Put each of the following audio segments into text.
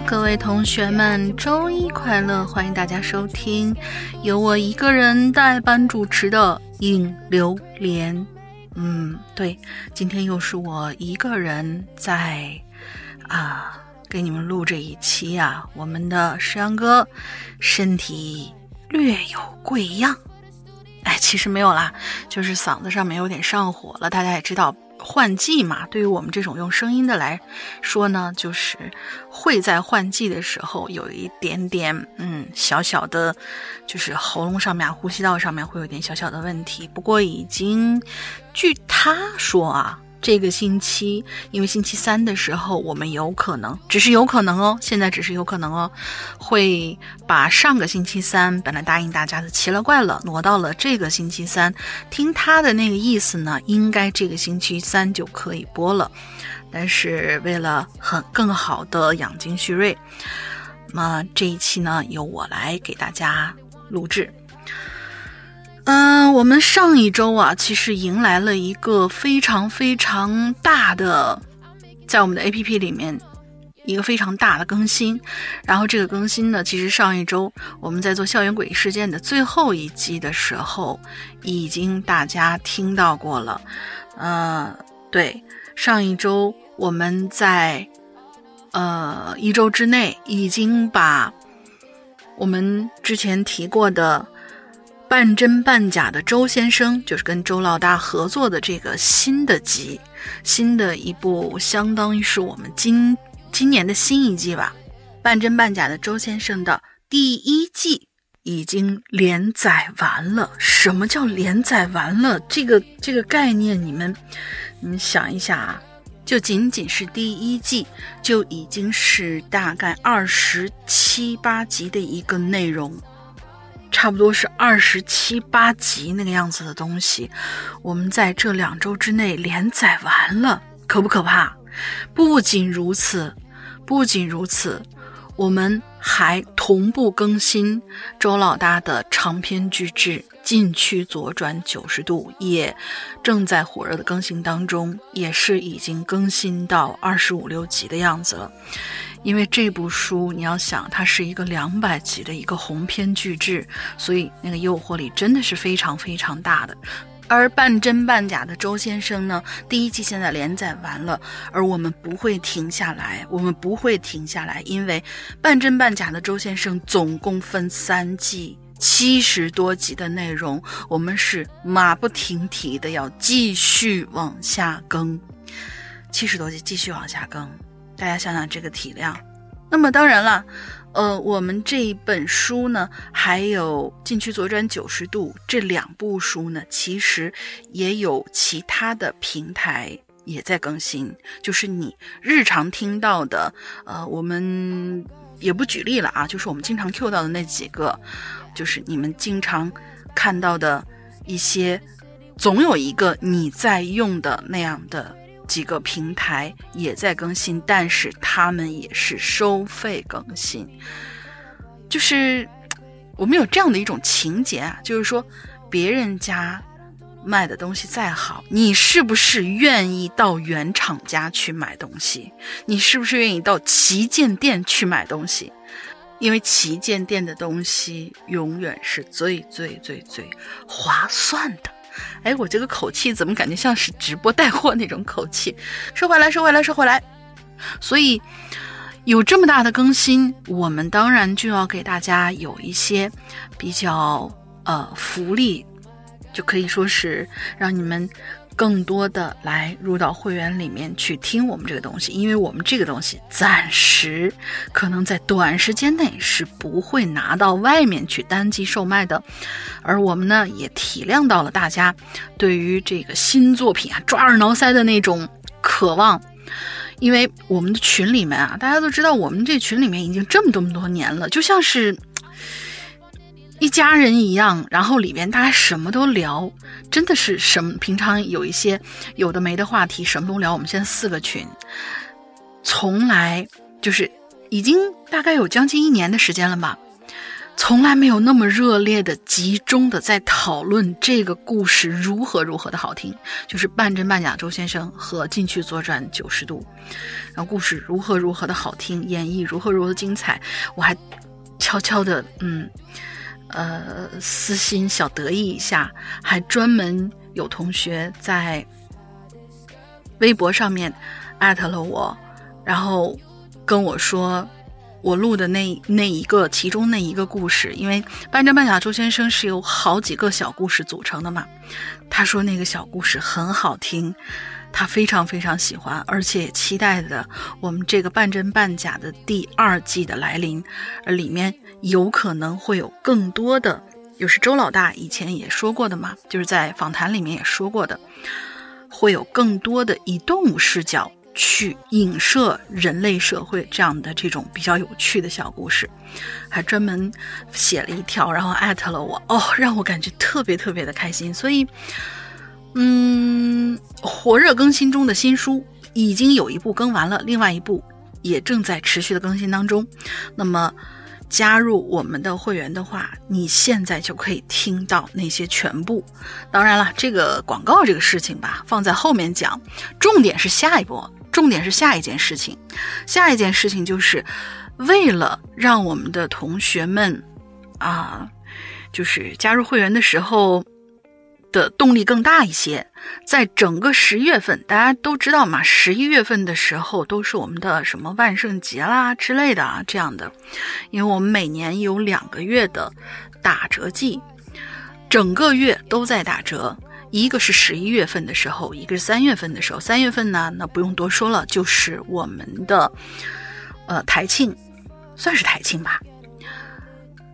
各位同学们，周一快乐！欢迎大家收听由我一个人代班主持的《影榴莲》。嗯，对，今天又是我一个人在啊给你们录这一期啊。我们的石阳哥身体略有贵恙，哎，其实没有啦，就是嗓子上面有点上火了。大家也知道。换季嘛，对于我们这种用声音的来说呢，就是会在换季的时候有一点点，嗯，小小的，就是喉咙上面、呼吸道上面会有点小小的问题。不过已经，据他说啊。这个星期，因为星期三的时候，我们有可能，只是有可能哦，现在只是有可能哦，会把上个星期三本来答应大家的奇了怪了挪到了这个星期三。听他的那个意思呢，应该这个星期三就可以播了。但是为了很更好的养精蓄锐，那么这一期呢，由我来给大家录制。嗯，我们上一周啊，其实迎来了一个非常非常大的，在我们的 A P P 里面一个非常大的更新。然后这个更新呢，其实上一周我们在做校园诡异事件的最后一集的时候，已经大家听到过了。呃，对，上一周我们在呃一周之内已经把我们之前提过的。半真半假的周先生，就是跟周老大合作的这个新的集，新的一部，相当于是我们今今年的新一季吧。半真半假的周先生的第一季已经连载完了。什么叫连载完了？这个这个概念，你们你们想一下啊，就仅仅是第一季就已经是大概二十七八集的一个内容。差不多是二十七八集那个样子的东西，我们在这两周之内连载完了，可不可怕？不仅如此，不仅如此，我们还同步更新周老大的长篇巨制《禁区左转九十度》，也正在火热的更新当中，也是已经更新到二十五六集的样子了。因为这部书，你要想，它是一个两百集的一个鸿篇巨制，所以那个诱惑力真的是非常非常大的。而半真半假的周先生呢，第一季现在连载完了，而我们不会停下来，我们不会停下来，因为半真半假的周先生总共分三季，七十多集的内容，我们是马不停蹄的要继续往下更，七十多集继续往下更。大家想想这个体量，那么当然了，呃，我们这一本书呢，还有《禁区左转九十度》这两部书呢，其实也有其他的平台也在更新。就是你日常听到的，呃，我们也不举例了啊，就是我们经常 Q 到的那几个，就是你们经常看到的一些，总有一个你在用的那样的。几个平台也在更新，但是他们也是收费更新。就是我们有这样的一种情节啊，就是说别人家卖的东西再好，你是不是愿意到原厂家去买东西？你是不是愿意到旗舰店去买东西？因为旗舰店的东西永远是最最最最划算的。哎，我这个口气怎么感觉像是直播带货那种口气？收回来，收回来，收回来。所以有这么大的更新，我们当然就要给大家有一些比较呃福利，就可以说是让你们。更多的来入到会员里面去听我们这个东西，因为我们这个东西暂时可能在短时间内是不会拿到外面去单机售卖的，而我们呢也体谅到了大家对于这个新作品啊抓耳挠腮的那种渴望，因为我们的群里面啊，大家都知道我们这群里面已经这么多么多年了，就像是。一家人一样，然后里边大家什么都聊，真的是什么平常有一些有的没的话题，什么都聊。我们现在四个群，从来就是已经大概有将近一年的时间了吧，从来没有那么热烈的、集中的在讨论这个故事如何如何的好听，就是半真半假周先生和进去左转九十度，然后故事如何如何的好听，演绎如何如何的精彩，我还悄悄的嗯呃私心小得意一下，还专门有同学在微博上面艾特了我，然后跟我说。我录的那那一个其中那一个故事，因为半真半假周先生是由好几个小故事组成的嘛。他说那个小故事很好听，他非常非常喜欢，而且期待着我们这个半真半假的第二季的来临，而里面有可能会有更多的，就是周老大以前也说过的嘛，就是在访谈里面也说过的，会有更多的以动物视角。去影射人类社会这样的这种比较有趣的小故事，还专门写了一条，然后艾特了我，哦，让我感觉特别特别的开心。所以，嗯，火热更新中的新书已经有一部更完了，另外一部也正在持续的更新当中。那么。加入我们的会员的话，你现在就可以听到那些全部。当然了，这个广告这个事情吧，放在后面讲。重点是下一波，重点是下一件事情。下一件事情就是为了让我们的同学们啊，就是加入会员的时候。的动力更大一些，在整个十月份，大家都知道嘛，十一月份的时候都是我们的什么万圣节啦之类的啊，这样的，因为我们每年有两个月的打折季，整个月都在打折，一个是十一月份的时候，一个是三月份的时候，三月份呢，那不用多说了，就是我们的呃台庆，算是台庆吧。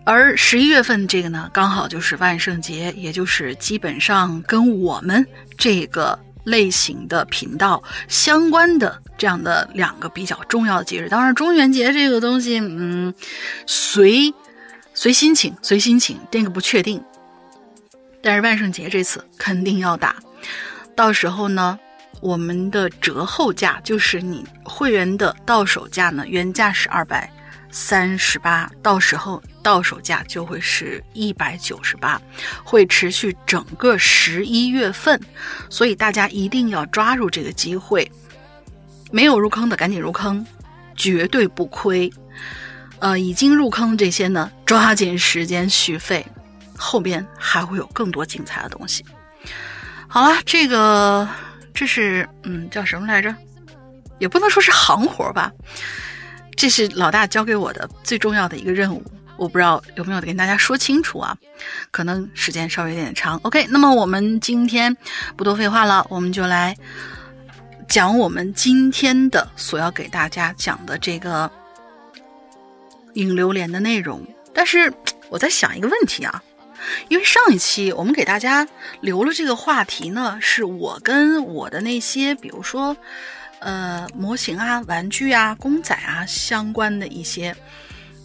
而十一月份这个呢，刚好就是万圣节，也就是基本上跟我们这个类型的频道相关的这样的两个比较重要的节日。当然，中元节这个东西，嗯，随随心情，随心情，这个不确定。但是万圣节这次肯定要打，到时候呢，我们的折后价就是你会员的到手价呢，原价是二百。三十八，到时候到手价就会是一百九十八，会持续整个十一月份，所以大家一定要抓住这个机会，没有入坑的赶紧入坑，绝对不亏。呃，已经入坑这些呢，抓紧时间续费，后边还会有更多精彩的东西。好了，这个这是嗯叫什么来着？也不能说是行活吧。这是老大交给我的最重要的一个任务，我不知道有没有跟大家说清楚啊？可能时间稍微有点长。OK，那么我们今天不多废话了，我们就来讲我们今天的所要给大家讲的这个影榴莲的内容。但是我在想一个问题啊，因为上一期我们给大家留了这个话题呢，是我跟我的那些，比如说。呃，模型啊、玩具啊、公仔啊相关的一些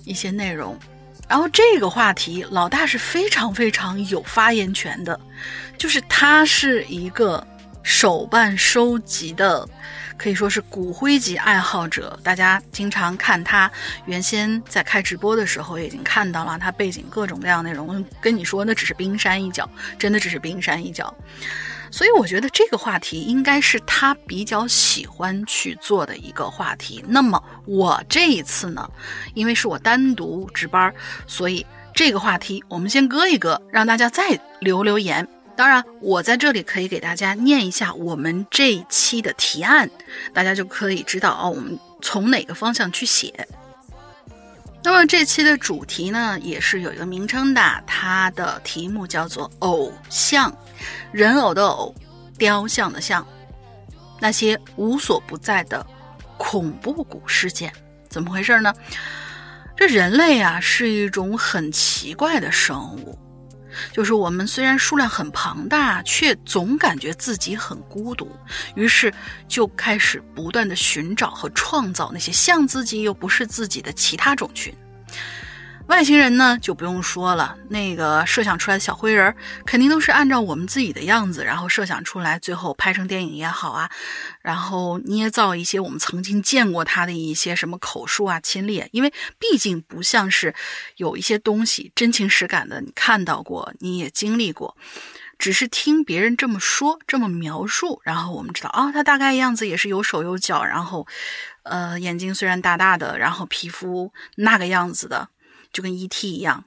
一些内容，然后这个话题老大是非常非常有发言权的，就是他是一个手办收集的，可以说是骨灰级爱好者。大家经常看他原先在开直播的时候，已经看到了他背景各种各样内容。跟你说，那只是冰山一角，真的只是冰山一角。所以我觉得这个话题应该是他比较喜欢去做的一个话题。那么我这一次呢，因为是我单独值班，所以这个话题我们先搁一搁，让大家再留留言。当然，我在这里可以给大家念一下我们这一期的提案，大家就可以知道哦，我们从哪个方向去写。那么这期的主题呢，也是有一个名称的，它的题目叫做“偶像”，人偶的偶，雕像的像，那些无所不在的恐怖谷事件，怎么回事呢？这人类啊，是一种很奇怪的生物。就是我们虽然数量很庞大，却总感觉自己很孤独，于是就开始不断的寻找和创造那些像自己又不是自己的其他种群。外星人呢就不用说了，那个设想出来的小灰人肯定都是按照我们自己的样子，然后设想出来，最后拍成电影也好啊，然后捏造一些我们曾经见过他的一些什么口述啊、亲历，因为毕竟不像是有一些东西真情实感的，你看到过，你也经历过，只是听别人这么说、这么描述，然后我们知道啊，他大概样子也是有手有脚，然后，呃，眼睛虽然大大的，然后皮肤那个样子的。就跟 E.T. 一样，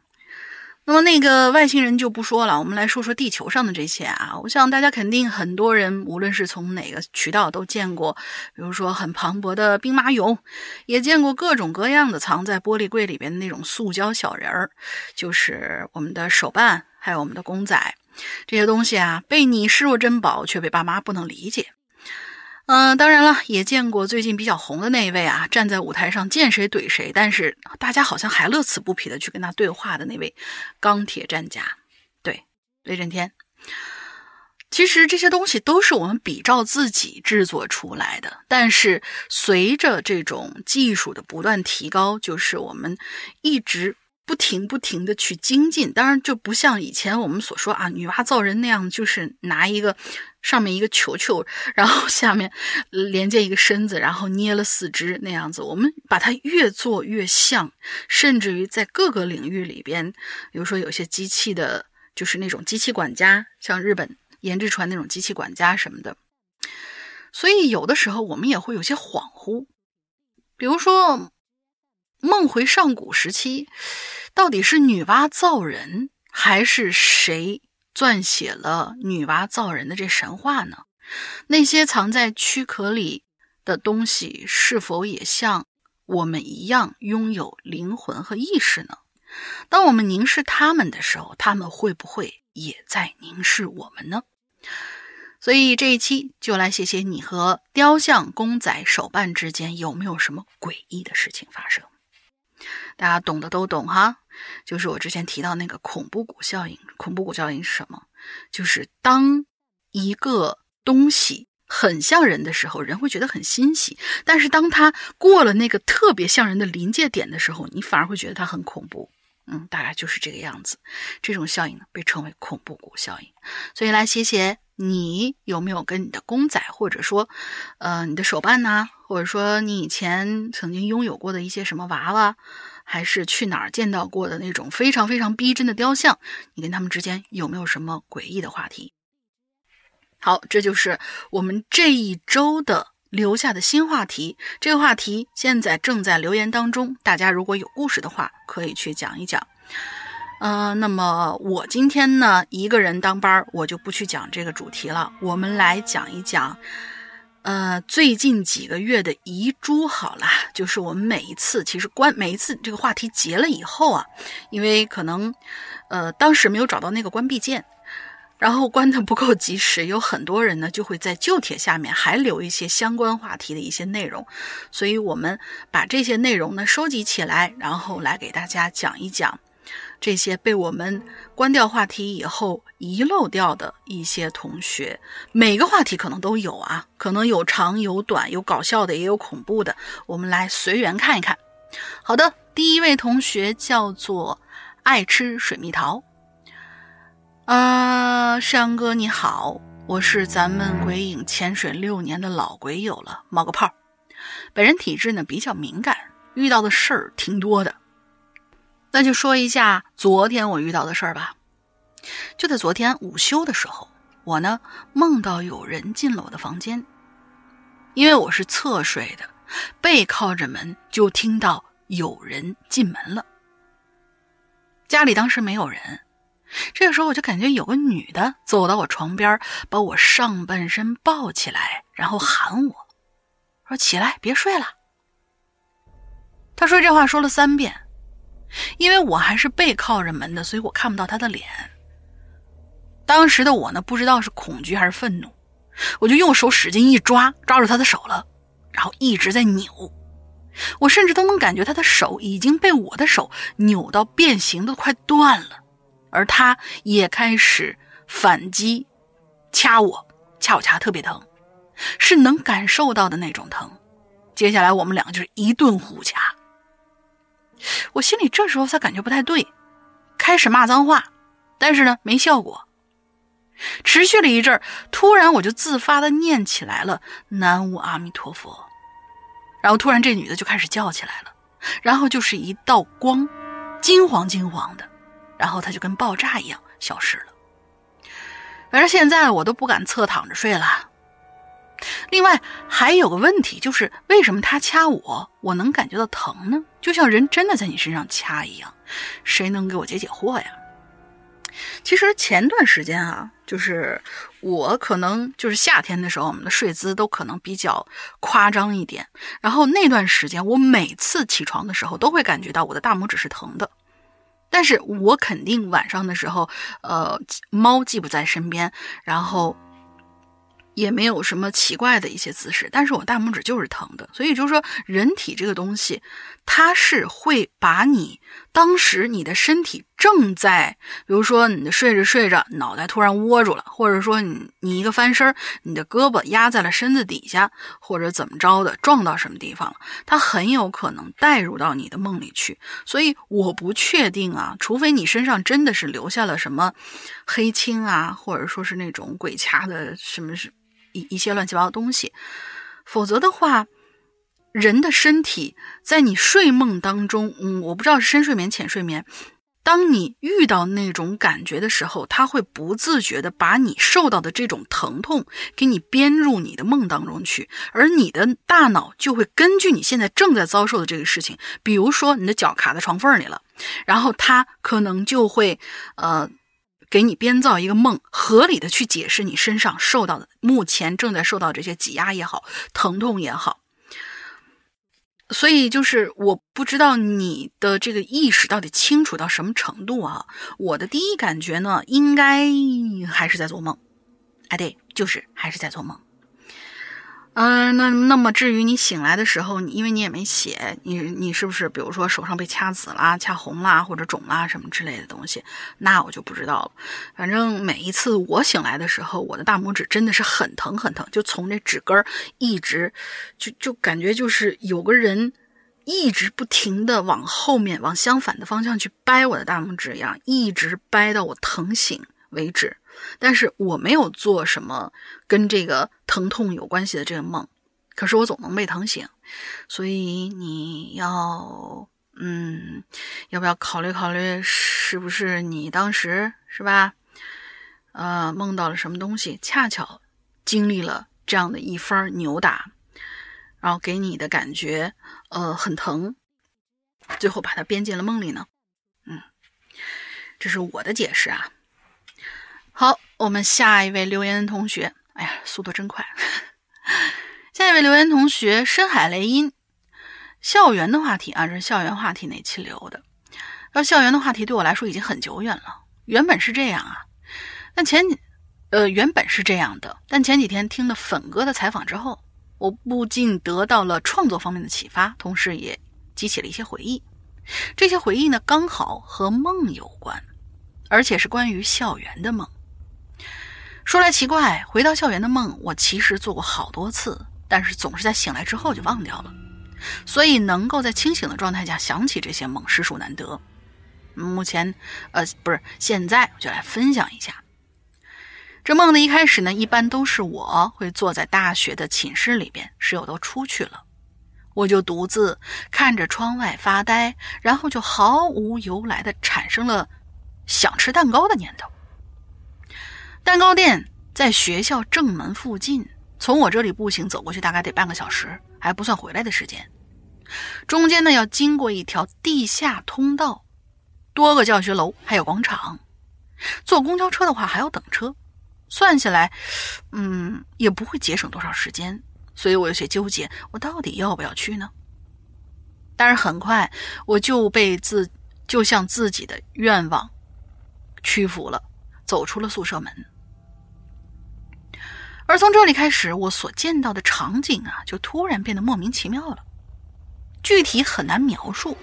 那么那个外星人就不说了，我们来说说地球上的这些啊。我想大家肯定很多人，无论是从哪个渠道都见过，比如说很磅礴的兵马俑，也见过各种各样的藏在玻璃柜里边的那种塑胶小人儿，就是我们的手办，还有我们的公仔，这些东西啊，被你视若珍宝，却被爸妈不能理解。嗯，当然了，也见过最近比较红的那一位啊，站在舞台上见谁怼谁，但是大家好像还乐此不疲的去跟他对话的那位钢铁战甲，对，雷震天。其实这些东西都是我们比照自己制作出来的，但是随着这种技术的不断提高，就是我们一直。不停不停的去精进，当然就不像以前我们所说啊，女娲造人那样，就是拿一个上面一个球球，然后下面连接一个身子，然后捏了四肢那样子。我们把它越做越像，甚至于在各个领域里边，比如说有些机器的，就是那种机器管家，像日本研制出来那种机器管家什么的。所以有的时候我们也会有些恍惚，比如说梦回上古时期。到底是女娲造人，还是谁撰写了女娲造人的这神话呢？那些藏在躯壳里的东西，是否也像我们一样拥有灵魂和意识呢？当我们凝视他们的时候，他们会不会也在凝视我们呢？所以这一期就来写写你和雕像、公仔、手办之间有没有什么诡异的事情发生？大家懂的都懂哈。就是我之前提到那个恐怖谷效应。恐怖谷效应是什么？就是当一个东西很像人的时候，人会觉得很欣喜；但是当它过了那个特别像人的临界点的时候，你反而会觉得它很恐怖。嗯，大概就是这个样子。这种效应呢，被称为恐怖谷效应。所以来写写，你有没有跟你的公仔，或者说，呃，你的手办呐，或者说你以前曾经拥有过的一些什么娃娃？还是去哪儿见到过的那种非常非常逼真的雕像？你跟他们之间有没有什么诡异的话题？好，这就是我们这一周的留下的新话题。这个话题现在正在留言当中，大家如果有故事的话，可以去讲一讲。嗯，那么我今天呢一个人当班儿，我就不去讲这个主题了。我们来讲一讲。呃，最近几个月的遗珠，好了，就是我们每一次其实关每一次这个话题结了以后啊，因为可能呃当时没有找到那个关闭键，然后关的不够及时，有很多人呢就会在旧帖下面还留一些相关话题的一些内容，所以我们把这些内容呢收集起来，然后来给大家讲一讲。这些被我们关掉话题以后遗漏掉的一些同学，每个话题可能都有啊，可能有长有短，有搞笑的也有恐怖的，我们来随缘看一看。好的，第一位同学叫做爱吃水蜜桃。啊，山哥你好，我是咱们鬼影潜水六年的老鬼友了，冒个泡。本人体质呢比较敏感，遇到的事儿挺多的。那就说一下昨天我遇到的事儿吧。就在昨天午休的时候，我呢梦到有人进了我的房间，因为我是侧睡的，背靠着门，就听到有人进门了。家里当时没有人，这个时候我就感觉有个女的走到我床边，把我上半身抱起来，然后喊我说：“起来，别睡了。”她说这话说了三遍。因为我还是背靠着门的，所以我看不到他的脸。当时的我呢，不知道是恐惧还是愤怒，我就用手使劲一抓，抓住他的手了，然后一直在扭。我甚至都能感觉他的手已经被我的手扭到变形，都快断了。而他也开始反击，掐我，掐我掐特别疼，是能感受到的那种疼。接下来我们两个就是一顿互掐。我心里这时候才感觉不太对，开始骂脏话，但是呢没效果。持续了一阵突然我就自发的念起来了“南无阿弥陀佛”，然后突然这女的就开始叫起来了，然后就是一道光，金黄金黄的，然后她就跟爆炸一样消失了。反正现在我都不敢侧躺着睡了。另外还有个问题，就是为什么他掐我，我能感觉到疼呢？就像人真的在你身上掐一样，谁能给我解解惑呀？其实前段时间啊，就是我可能就是夏天的时候，我们的睡姿都可能比较夸张一点。然后那段时间，我每次起床的时候都会感觉到我的大拇指是疼的。但是我肯定晚上的时候，呃，猫既不在身边，然后。也没有什么奇怪的一些姿势，但是我大拇指就是疼的，所以就是说，人体这个东西，它是会把你当时你的身体正在，比如说你的睡着睡着，脑袋突然窝住了，或者说你你一个翻身，你的胳膊压在了身子底下，或者怎么着的，撞到什么地方了，它很有可能带入到你的梦里去。所以我不确定啊，除非你身上真的是留下了什么黑青啊，或者说是那种鬼掐的什么是。一些乱七八糟的东西，否则的话，人的身体在你睡梦当中，嗯，我不知道是深睡眠、浅睡眠，当你遇到那种感觉的时候，他会不自觉的把你受到的这种疼痛给你编入你的梦当中去，而你的大脑就会根据你现在正在遭受的这个事情，比如说你的脚卡在床缝里了，然后他可能就会，呃。给你编造一个梦，合理的去解释你身上受到的目前正在受到这些挤压也好，疼痛也好。所以就是我不知道你的这个意识到底清楚到什么程度啊？我的第一感觉呢，应该还是在做梦。哎，对，就是还是在做梦。嗯，那那么至于你醒来的时候，因为你也没写，你你是不是比如说手上被掐紫啦、掐红啦或者肿啦什么之类的东西，那我就不知道了。反正每一次我醒来的时候，我的大拇指真的是很疼很疼，就从这指根儿一直就就感觉就是有个人一直不停的往后面往相反的方向去掰我的大拇指一样，一直掰到我疼醒为止。但是我没有做什么跟这个疼痛有关系的这个梦，可是我总能被疼醒，所以你要，嗯，要不要考虑考虑，是不是你当时是吧？呃，梦到了什么东西，恰巧经历了这样的一番扭打，然后给你的感觉，呃，很疼，最后把它编进了梦里呢？嗯，这是我的解释啊。好，我们下一位留言同学，哎呀，速度真快。下一位留言同学，深海雷音，校园的话题啊，这是校园话题那期留的。要校园的话题对我来说已经很久远了。原本是这样啊，但前几呃原本是这样的，但前几天听了粉哥的采访之后，我不禁得到了创作方面的启发，同时也激起了一些回忆。这些回忆呢，刚好和梦有关，而且是关于校园的梦。说来奇怪，回到校园的梦，我其实做过好多次，但是总是在醒来之后就忘掉了。所以能够在清醒的状态下想起这些梦，实属难得。目前，呃，不是现在，我就来分享一下。这梦的一开始呢，一般都是我会坐在大学的寝室里边，室友都出去了，我就独自看着窗外发呆，然后就毫无由来的产生了想吃蛋糕的念头。蛋糕店在学校正门附近，从我这里步行走过去大概得半个小时，还不算回来的时间。中间呢要经过一条地下通道，多个教学楼，还有广场。坐公交车的话还要等车，算下来，嗯，也不会节省多少时间。所以我有些纠结，我到底要不要去呢？但是很快我就被自就向自己的愿望屈服了，走出了宿舍门。而从这里开始，我所见到的场景啊，就突然变得莫名其妙了。具体很难描述，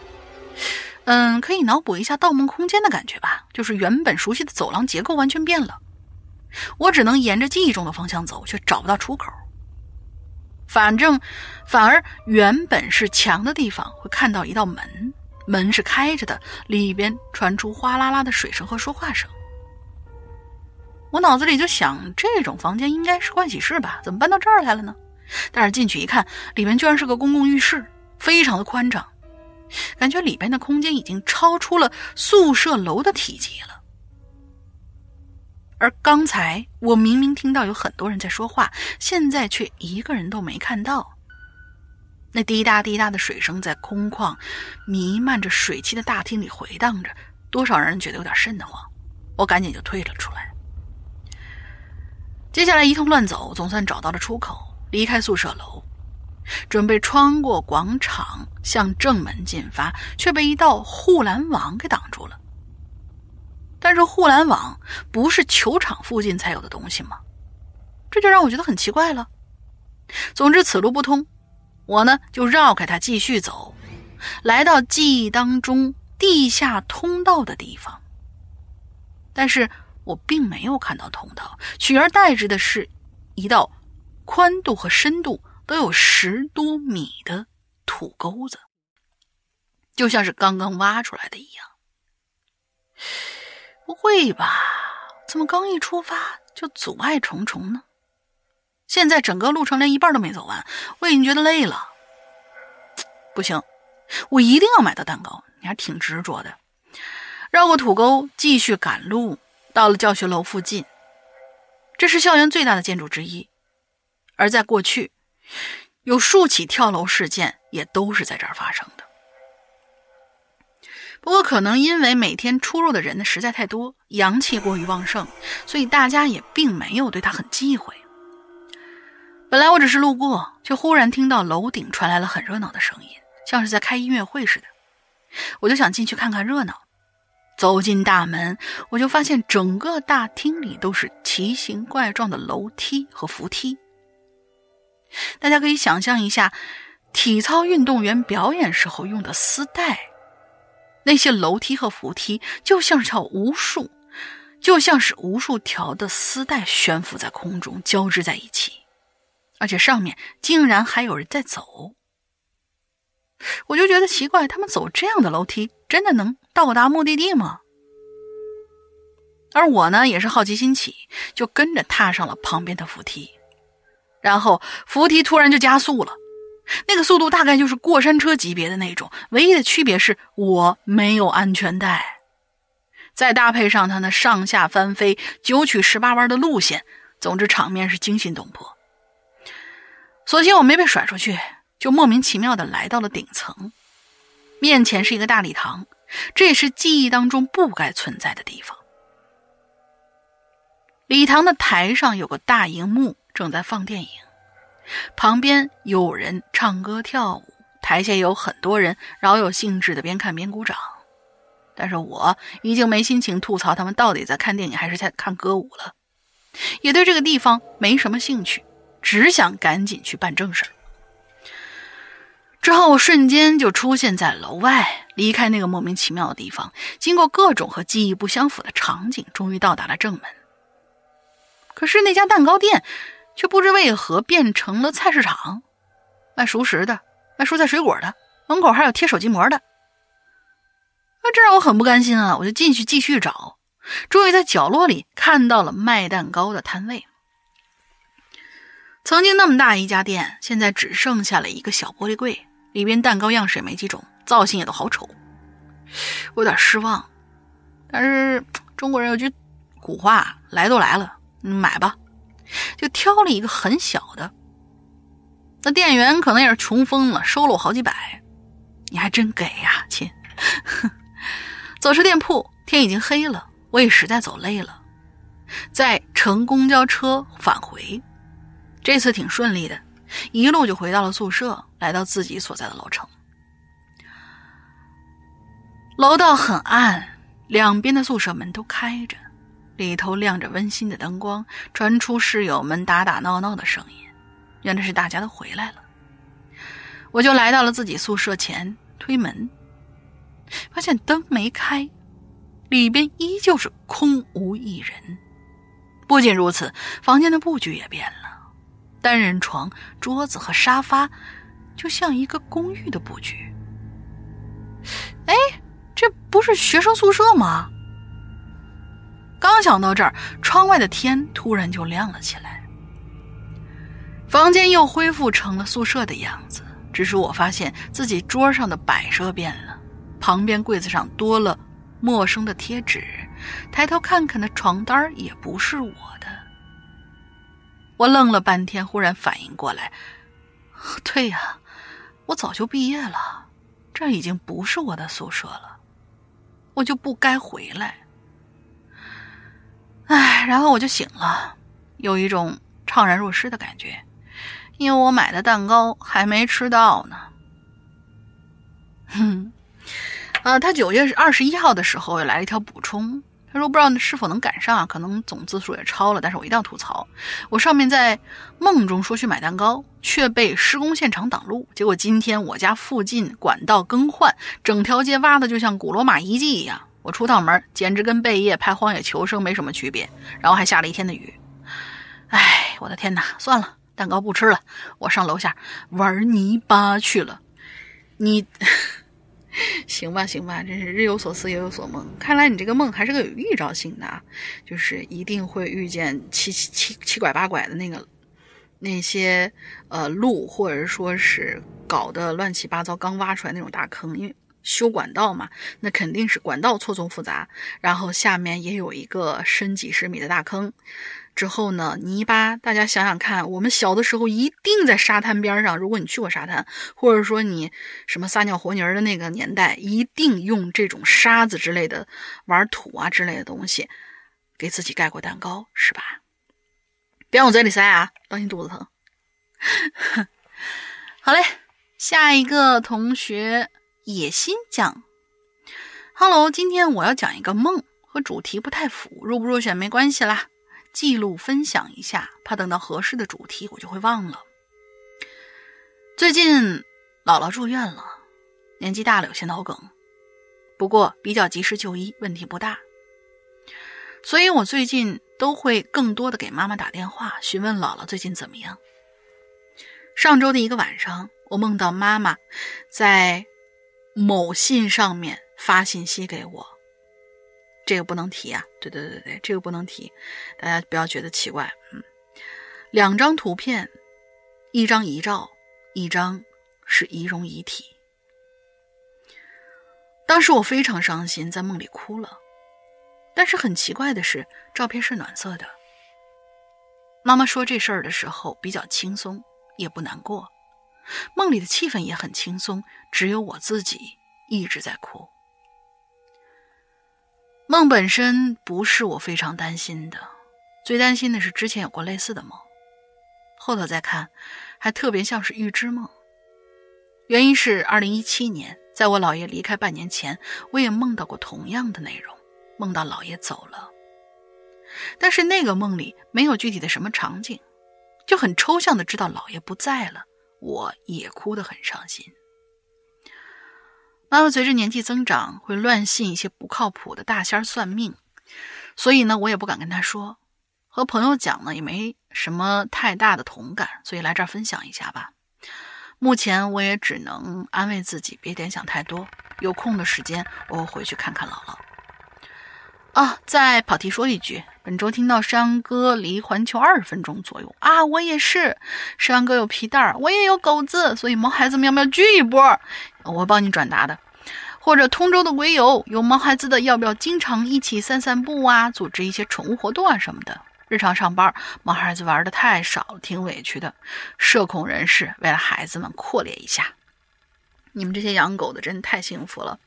嗯，可以脑补一下《盗梦空间》的感觉吧，就是原本熟悉的走廊结构完全变了，我只能沿着记忆中的方向走，却找不到出口。反正，反而原本是墙的地方会看到一道门，门是开着的，里边传出哗啦啦的水声和说话声。我脑子里就想，这种房间应该是盥洗室吧？怎么搬到这儿来了呢？但是进去一看，里面居然是个公共浴室，非常的宽敞，感觉里边的空间已经超出了宿舍楼的体积了。而刚才我明明听到有很多人在说话，现在却一个人都没看到。那滴答滴答的水声在空旷、弥漫着水汽的大厅里回荡着，多少让人觉得有点瘆得慌。我赶紧就退了出来。接下来一通乱走，总算找到了出口，离开宿舍楼，准备穿过广场向正门进发，却被一道护栏网给挡住了。但是护栏网不是球场附近才有的东西吗？这就让我觉得很奇怪了。总之此路不通，我呢就绕开它继续走，来到记忆当中地下通道的地方。但是我并没有看到通道，取而代之的是一道宽度和深度都有十多米的土沟子，就像是刚刚挖出来的一样。不会吧？怎么刚一出发就阻碍重重呢？现在整个路程连一半都没走完，我已经觉得累了。不行，我一定要买到蛋糕。你还挺执着的。绕过土沟，继续赶路，到了教学楼附近。这是校园最大的建筑之一，而在过去，有数起跳楼事件也都是在这儿发生的。不过，可能因为每天出入的人呢实在太多，阳气过于旺盛，所以大家也并没有对他很忌讳。本来我只是路过，却忽然听到楼顶传来了很热闹的声音，像是在开音乐会似的。我就想进去看看热闹。走进大门，我就发现整个大厅里都是奇形怪状的楼梯和扶梯。大家可以想象一下，体操运动员表演时候用的丝带。那些楼梯和扶梯就像是条无数，就像是无数条的丝带悬浮在空中，交织在一起，而且上面竟然还有人在走。我就觉得奇怪，他们走这样的楼梯，真的能到达目的地吗？而我呢，也是好奇心起，就跟着踏上了旁边的扶梯，然后扶梯突然就加速了。那个速度大概就是过山车级别的那种，唯一的区别是我没有安全带，再搭配上它那上下翻飞、九曲十八弯的路线，总之场面是惊心动魄。所幸我没被甩出去，就莫名其妙的来到了顶层，面前是一个大礼堂，这也是记忆当中不该存在的地方。礼堂的台上有个大荧幕，正在放电影。旁边有人唱歌跳舞，台下有很多人饶有兴致的边看边鼓掌。但是我已经没心情吐槽他们到底在看电影还是在看歌舞了，也对这个地方没什么兴趣，只想赶紧去办正事之后我瞬间就出现在楼外，离开那个莫名其妙的地方，经过各种和记忆不相符的场景，终于到达了正门。可是那家蛋糕店。却不知为何变成了菜市场，卖熟食的，卖蔬菜水果的，门口还有贴手机膜的。那这让我很不甘心啊！我就进去继续找，终于在角落里看到了卖蛋糕的摊位。曾经那么大一家店，现在只剩下了一个小玻璃柜，里边蛋糕样式也没几种，造型也都好丑，我有点失望。但是中国人有句古话：“来都来了，买吧。”就挑了一个很小的，那店员可能也是穷疯了，收了我好几百。你还真给呀，亲！走出店铺，天已经黑了，我也实在走累了，再乘公交车返回。这次挺顺利的，一路就回到了宿舍，来到自己所在的楼层。楼道很暗，两边的宿舍门都开着。里头亮着温馨的灯光，传出室友们打打闹闹的声音，原来是大家都回来了。我就来到了自己宿舍前，推门，发现灯没开，里边依旧是空无一人。不仅如此，房间的布局也变了，单人床、桌子和沙发，就像一个公寓的布局。哎，这不是学生宿舍吗？刚想到这儿，窗外的天突然就亮了起来，房间又恢复成了宿舍的样子。只是我发现自己桌上的摆设变了，旁边柜子上多了陌生的贴纸，抬头看看的床单也不是我。我愣了半天，忽然反应过来，对呀，我早就毕业了，这已经不是我的宿舍了，我就不该回来。唉，然后我就醒了，有一种怅然若失的感觉，因为我买的蛋糕还没吃到呢。哼，啊，他九月二十一号的时候又来了一条补充，他说不知道是否能赶上啊，可能总字数也超了，但是我一定要吐槽，我上面在梦中说去买蛋糕，却被施工现场挡路，结果今天我家附近管道更换，整条街挖的就像古罗马遗迹一样。我出趟门，简直跟贝叶拍《荒野求生》没什么区别，然后还下了一天的雨。哎，我的天哪！算了，蛋糕不吃了，我上楼下玩泥巴去了。你 行吧，行吧，真是日有所思，夜有所梦。看来你这个梦还是个有预兆性的，就是一定会遇见七七七七拐八拐的那个那些呃路，或者说是搞得乱七八糟，刚挖出来那种大坑，因为。修管道嘛，那肯定是管道错综复杂，然后下面也有一个深几十米的大坑。之后呢，泥巴，大家想想看，我们小的时候一定在沙滩边上，如果你去过沙滩，或者说你什么撒尿和泥的那个年代，一定用这种沙子之类的玩土啊之类的东西，给自己盖过蛋糕，是吧？别往嘴里塞啊，当心肚子疼。好嘞，下一个同学。野心讲，Hello，今天我要讲一个梦，和主题不太符，入不入选没关系啦，记录分享一下，怕等到合适的主题我就会忘了。最近姥姥住院了，年纪大了有些脑梗，不过比较及时就医，问题不大。所以我最近都会更多的给妈妈打电话，询问姥姥最近怎么样。上周的一个晚上，我梦到妈妈在。某信上面发信息给我，这个不能提啊！对对对对，这个不能提，大家不要觉得奇怪。嗯，两张图片，一张遗照，一张是仪容遗体。当时我非常伤心，在梦里哭了。但是很奇怪的是，照片是暖色的。妈妈说这事儿的时候比较轻松，也不难过。梦里的气氛也很轻松，只有我自己一直在哭。梦本身不是我非常担心的，最担心的是之前有过类似的梦，后头再看，还特别像是预知梦。原因是二零一七年，在我姥爷离开半年前，我也梦到过同样的内容，梦到姥爷走了，但是那个梦里没有具体的什么场景，就很抽象的知道姥爷不在了。我也哭得很伤心。妈妈随着年纪增长，会乱信一些不靠谱的大仙算命，所以呢，我也不敢跟她说。和朋友讲呢，也没什么太大的同感，所以来这儿分享一下吧。目前我也只能安慰自己，别联想太多。有空的时间，我会回去看看姥姥。啊，再跑题说一句。本周听到山哥离环球二十分钟左右啊，我也是。山哥有皮蛋，我也有狗子，所以毛孩子们要不要聚一波？我会帮你转达的。或者通州的鬼友有毛孩子的，要不要经常一起散散步啊？组织一些宠物活动啊什么的。日常上班，毛孩子玩的太少了，挺委屈的。社恐人士为了孩子们扩列一下，你们这些养狗的真的太幸福了。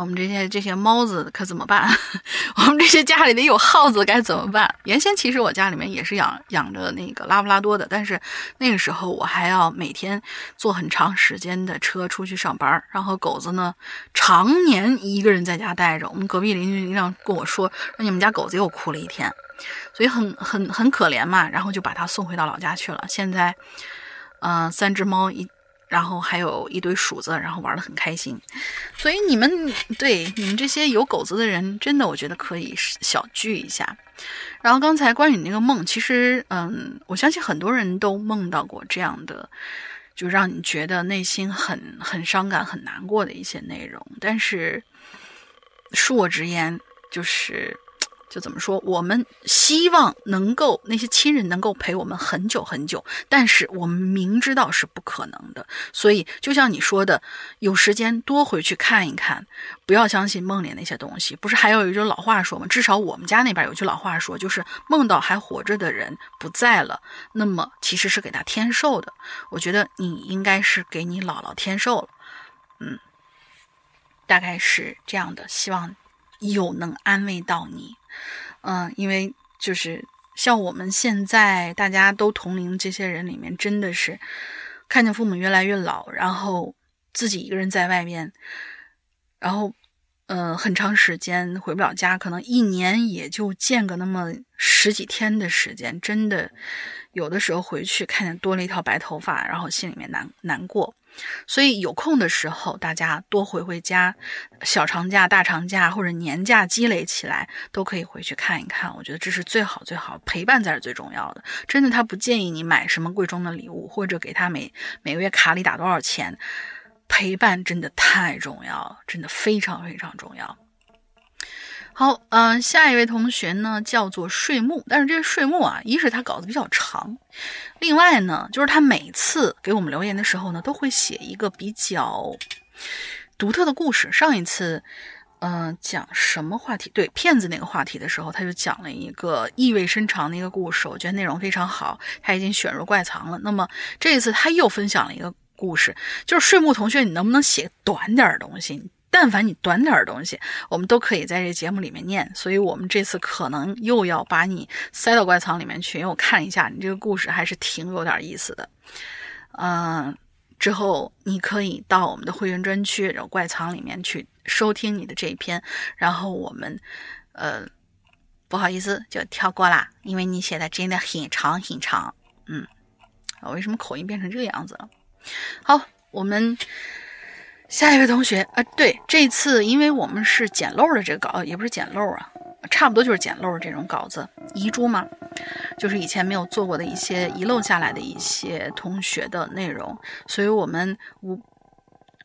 我们这些这些猫子可怎么办？我们这些家里的有耗子该怎么办？原先其实我家里面也是养养着那个拉布拉多的，但是那个时候我还要每天坐很长时间的车出去上班，然后狗子呢常年一个人在家待着。我们隔壁邻居经常跟我说说你们家狗子又哭了一天，所以很很很可怜嘛，然后就把它送回到老家去了。现在，嗯，三只猫一。然后还有一堆鼠子，然后玩的很开心，所以你们对你们这些有狗子的人，真的我觉得可以小聚一下。然后刚才关于你那个梦，其实嗯，我相信很多人都梦到过这样的，就让你觉得内心很很伤感、很难过的一些内容。但是恕我直言，就是。就怎么说，我们希望能够那些亲人能够陪我们很久很久，但是我们明知道是不可能的。所以，就像你说的，有时间多回去看一看，不要相信梦里那些东西。不是还有一句老话说吗？至少我们家那边有句老话说，就是梦到还活着的人不在了，那么其实是给他添寿的。我觉得你应该是给你姥姥添寿了，嗯，大概是这样的。希望有能安慰到你。嗯，因为就是像我们现在大家都同龄这些人里面，真的是看见父母越来越老，然后自己一个人在外面，然后嗯，很长时间回不了家，可能一年也就见个那么十几天的时间，真的有的时候回去看见多了一条白头发，然后心里面难难过。所以有空的时候，大家多回回家，小长假、大长假或者年假积累起来，都可以回去看一看。我觉得这是最好最好，陪伴才是最重要的。真的，他不建议你买什么贵重的礼物，或者给他每每个月卡里打多少钱，陪伴真的太重要了，真的非常非常重要。好，嗯，下一位同学呢叫做睡木，但是这个睡木啊，一是他稿子比较长，另外呢，就是他每次给我们留言的时候呢，都会写一个比较独特的故事。上一次，嗯，讲什么话题？对，骗子那个话题的时候，他就讲了一个意味深长的一个故事，我觉得内容非常好，他已经选入怪藏了。那么这一次他又分享了一个故事，就是睡木同学，你能不能写短点东西？但凡你短点儿东西，我们都可以在这节目里面念。所以，我们这次可能又要把你塞到怪藏里面去，因为我看一下你这个故事还是挺有点意思的。嗯，之后你可以到我们的会员专区，然后怪藏里面去收听你的这一篇。然后我们，呃，不好意思，就跳过啦，因为你写的真的很长很长。嗯，我为什么口音变成这个样子了？好，我们。下一位同学啊，对，这次因为我们是捡漏的这个稿，也不是捡漏啊，差不多就是捡漏这种稿子遗珠嘛，就是以前没有做过的一些遗漏下来的一些同学的内容，所以我们无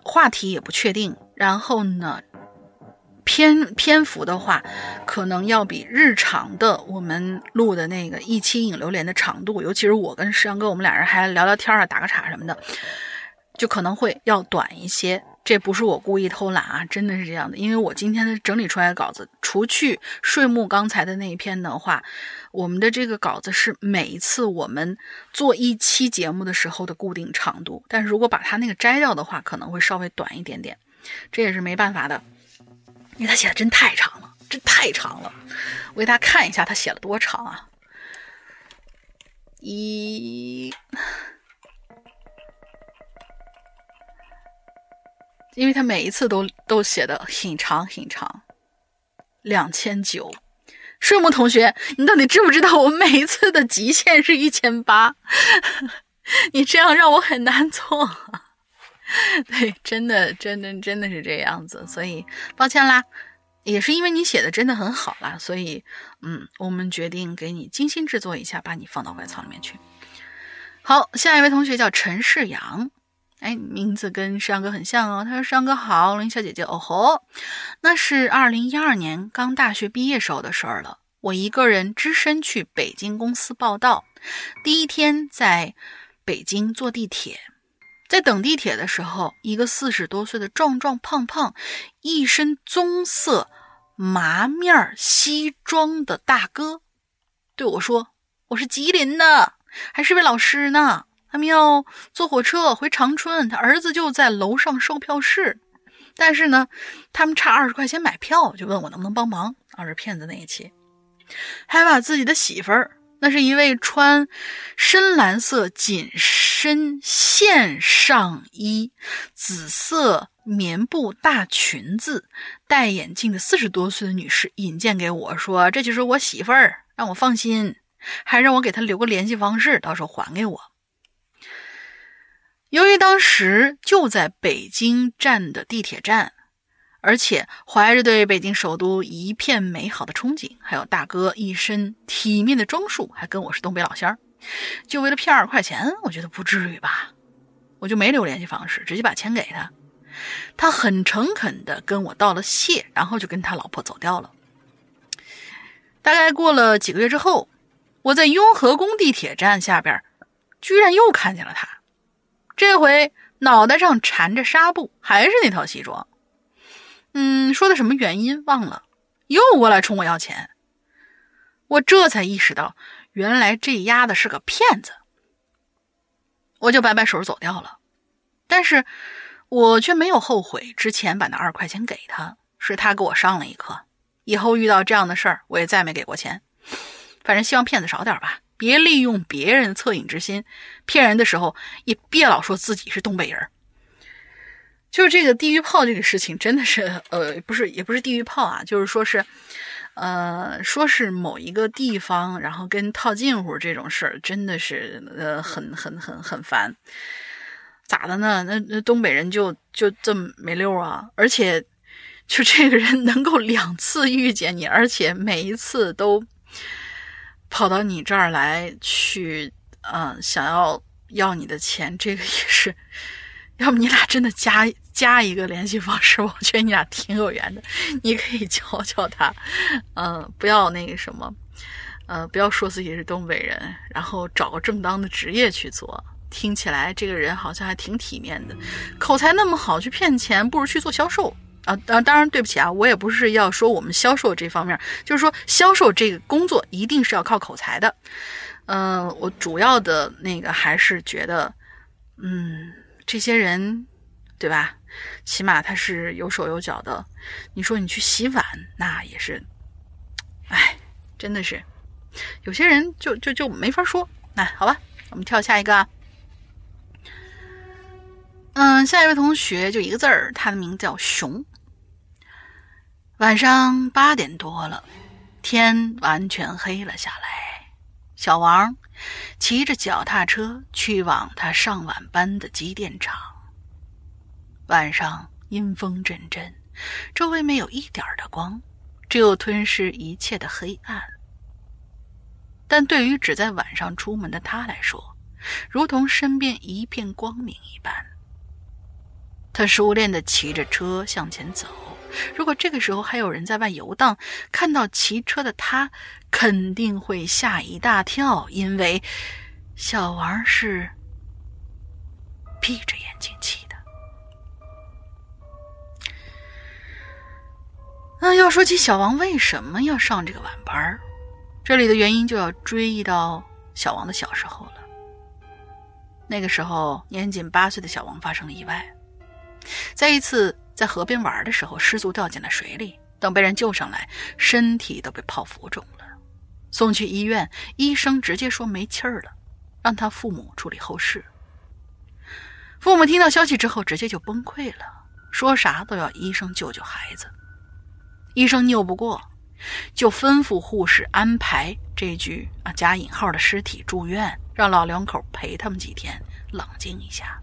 话题也不确定，然后呢，篇篇幅的话，可能要比日常的我们录的那个一期影流连的长度，尤其是我跟石阳哥，我们俩人还聊聊天啊，打个岔什么的，就可能会要短一些。这不是我故意偷懒啊，真的是这样的。因为我今天的整理出来的稿子，除去睡木刚才的那一篇的话，我们的这个稿子是每一次我们做一期节目的时候的固定长度。但是如果把它那个摘掉的话，可能会稍微短一点点。这也是没办法的，因为他写的真太长了，真太长了。我给大家看一下他写了多长啊，一。因为他每一次都都写的很长很长，两千九，睡木同学，你到底知不知道我每一次的极限是一千八？你这样让我很难做。对，真的，真的，真的是这样子，所以抱歉啦，也是因为你写的真的很好啦，所以嗯，我们决定给你精心制作一下，把你放到外仓里面去。好，下一位同学叫陈世阳。哎，名字跟山哥很像哦。他说：“山哥好，林小姐姐，哦吼，那是二零一二年刚大学毕业时候的事儿了。我一个人只身去北京公司报道，第一天在北京坐地铁，在等地铁的时候，一个四十多岁的壮壮胖胖、一身棕色麻面西装的大哥对我说：‘我是吉林的，还是位老师呢。’”他们要坐火车回长春，他儿子就在楼上售票室，但是呢，他们差二十块钱买票，就问我能不能帮忙。啊，是骗子那一期，还把自己的媳妇儿，那是一位穿深蓝色紧身线上衣、紫色棉布大裙子、戴眼镜的四十多岁的女士引荐给我，说这就是我媳妇儿，让我放心，还让我给她留个联系方式，到时候还给我。由于当时就在北京站的地铁站，而且怀着对北京首都一片美好的憧憬，还有大哥一身体面的装束，还跟我是东北老乡儿，就为了骗二块钱，我觉得不至于吧？我就没留联系方式，直接把钱给他。他很诚恳的跟我道了谢，然后就跟他老婆走掉了。大概过了几个月之后，我在雍和宫地铁站下边，居然又看见了他。这回脑袋上缠着纱布，还是那套西装。嗯，说的什么原因忘了，又过来冲我要钱。我这才意识到，原来这丫的是个骗子。我就摆摆手走掉了，但是我却没有后悔之前把那二块钱给他，是他给我上了一课。以后遇到这样的事儿，我也再没给过钱。反正希望骗子少点吧，别利用别人恻隐之心骗人的时候，也别老说自己是东北人。就是这个地狱炮这个事情，真的是呃，不是也不是地狱炮啊，就是说是，呃，说是某一个地方，然后跟套近乎这种事儿，真的是呃很很很很烦。咋的呢？那那东北人就就这么没溜啊？而且。就这个人能够两次遇见你，而且每一次都跑到你这儿来去，嗯，想要要你的钱，这个也是。要不你俩真的加加一个联系方式？我觉得你俩挺有缘的，你可以教教他，嗯，不要那个什么，呃，不要说自己是东北人，然后找个正当的职业去做。听起来这个人好像还挺体面的，口才那么好，去骗钱不如去做销售。啊，当当然对不起啊，我也不是要说我们销售这方面，就是说销售这个工作一定是要靠口才的。嗯，我主要的那个还是觉得，嗯，这些人，对吧？起码他是有手有脚的。你说你去洗碗，那也是，哎，真的是，有些人就就就没法说。那好吧，我们跳下一个。啊。嗯，下一位同学就一个字儿，他的名字叫熊。晚上八点多了，天完全黑了下来。小王骑着脚踏车去往他上晚班的机电厂。晚上阴风阵阵，周围没有一点的光，只有吞噬一切的黑暗。但对于只在晚上出门的他来说，如同身边一片光明一般。他熟练地骑着车向前走。如果这个时候还有人在外游荡，看到骑车的他，肯定会吓一大跳，因为小王是闭着眼睛骑的。那要说起小王为什么要上这个晚班这里的原因就要追忆到小王的小时候了。那个时候，年仅八岁的小王发生了意外，在一次。在河边玩的时候失足掉进了水里，等被人救上来，身体都被泡浮肿了。送去医院，医生直接说没气儿了，让他父母处理后事。父母听到消息之后，直接就崩溃了，说啥都要医生救救孩子。医生拗不过，就吩咐护士安排这具啊加引号的尸体住院，让老两口陪他们几天，冷静一下。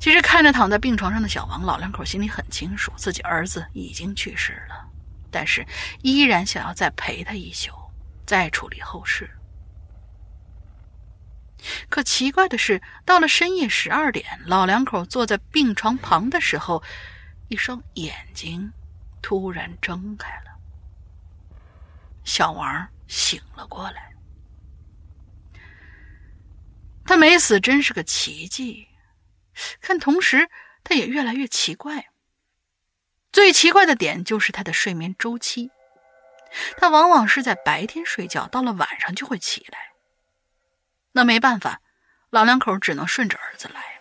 其实看着躺在病床上的小王，老两口心里很清楚，自己儿子已经去世了，但是依然想要再陪他一宿，再处理后事。可奇怪的是，到了深夜十二点，老两口坐在病床旁的时候，一双眼睛突然睁开了。小王醒了过来，他没死，真是个奇迹。看，同时他也越来越奇怪。最奇怪的点就是他的睡眠周期，他往往是在白天睡觉，到了晚上就会起来。那没办法，老两口只能顺着儿子来。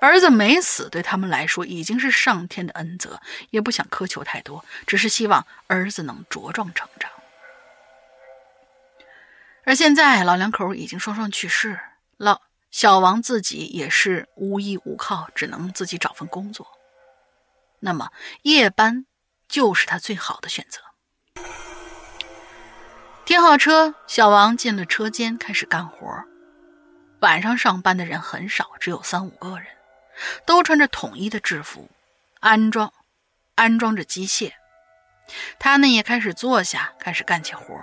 儿子没死，对他们来说已经是上天的恩泽，也不想苛求太多，只是希望儿子能茁壮成长。而现在，老两口已经双双去世，老。小王自己也是无依无靠，只能自己找份工作。那么夜班就是他最好的选择。停好车，小王进了车间，开始干活。晚上上班的人很少，只有三五个人，都穿着统一的制服，安装安装着机械。他呢也开始坐下，开始干起活。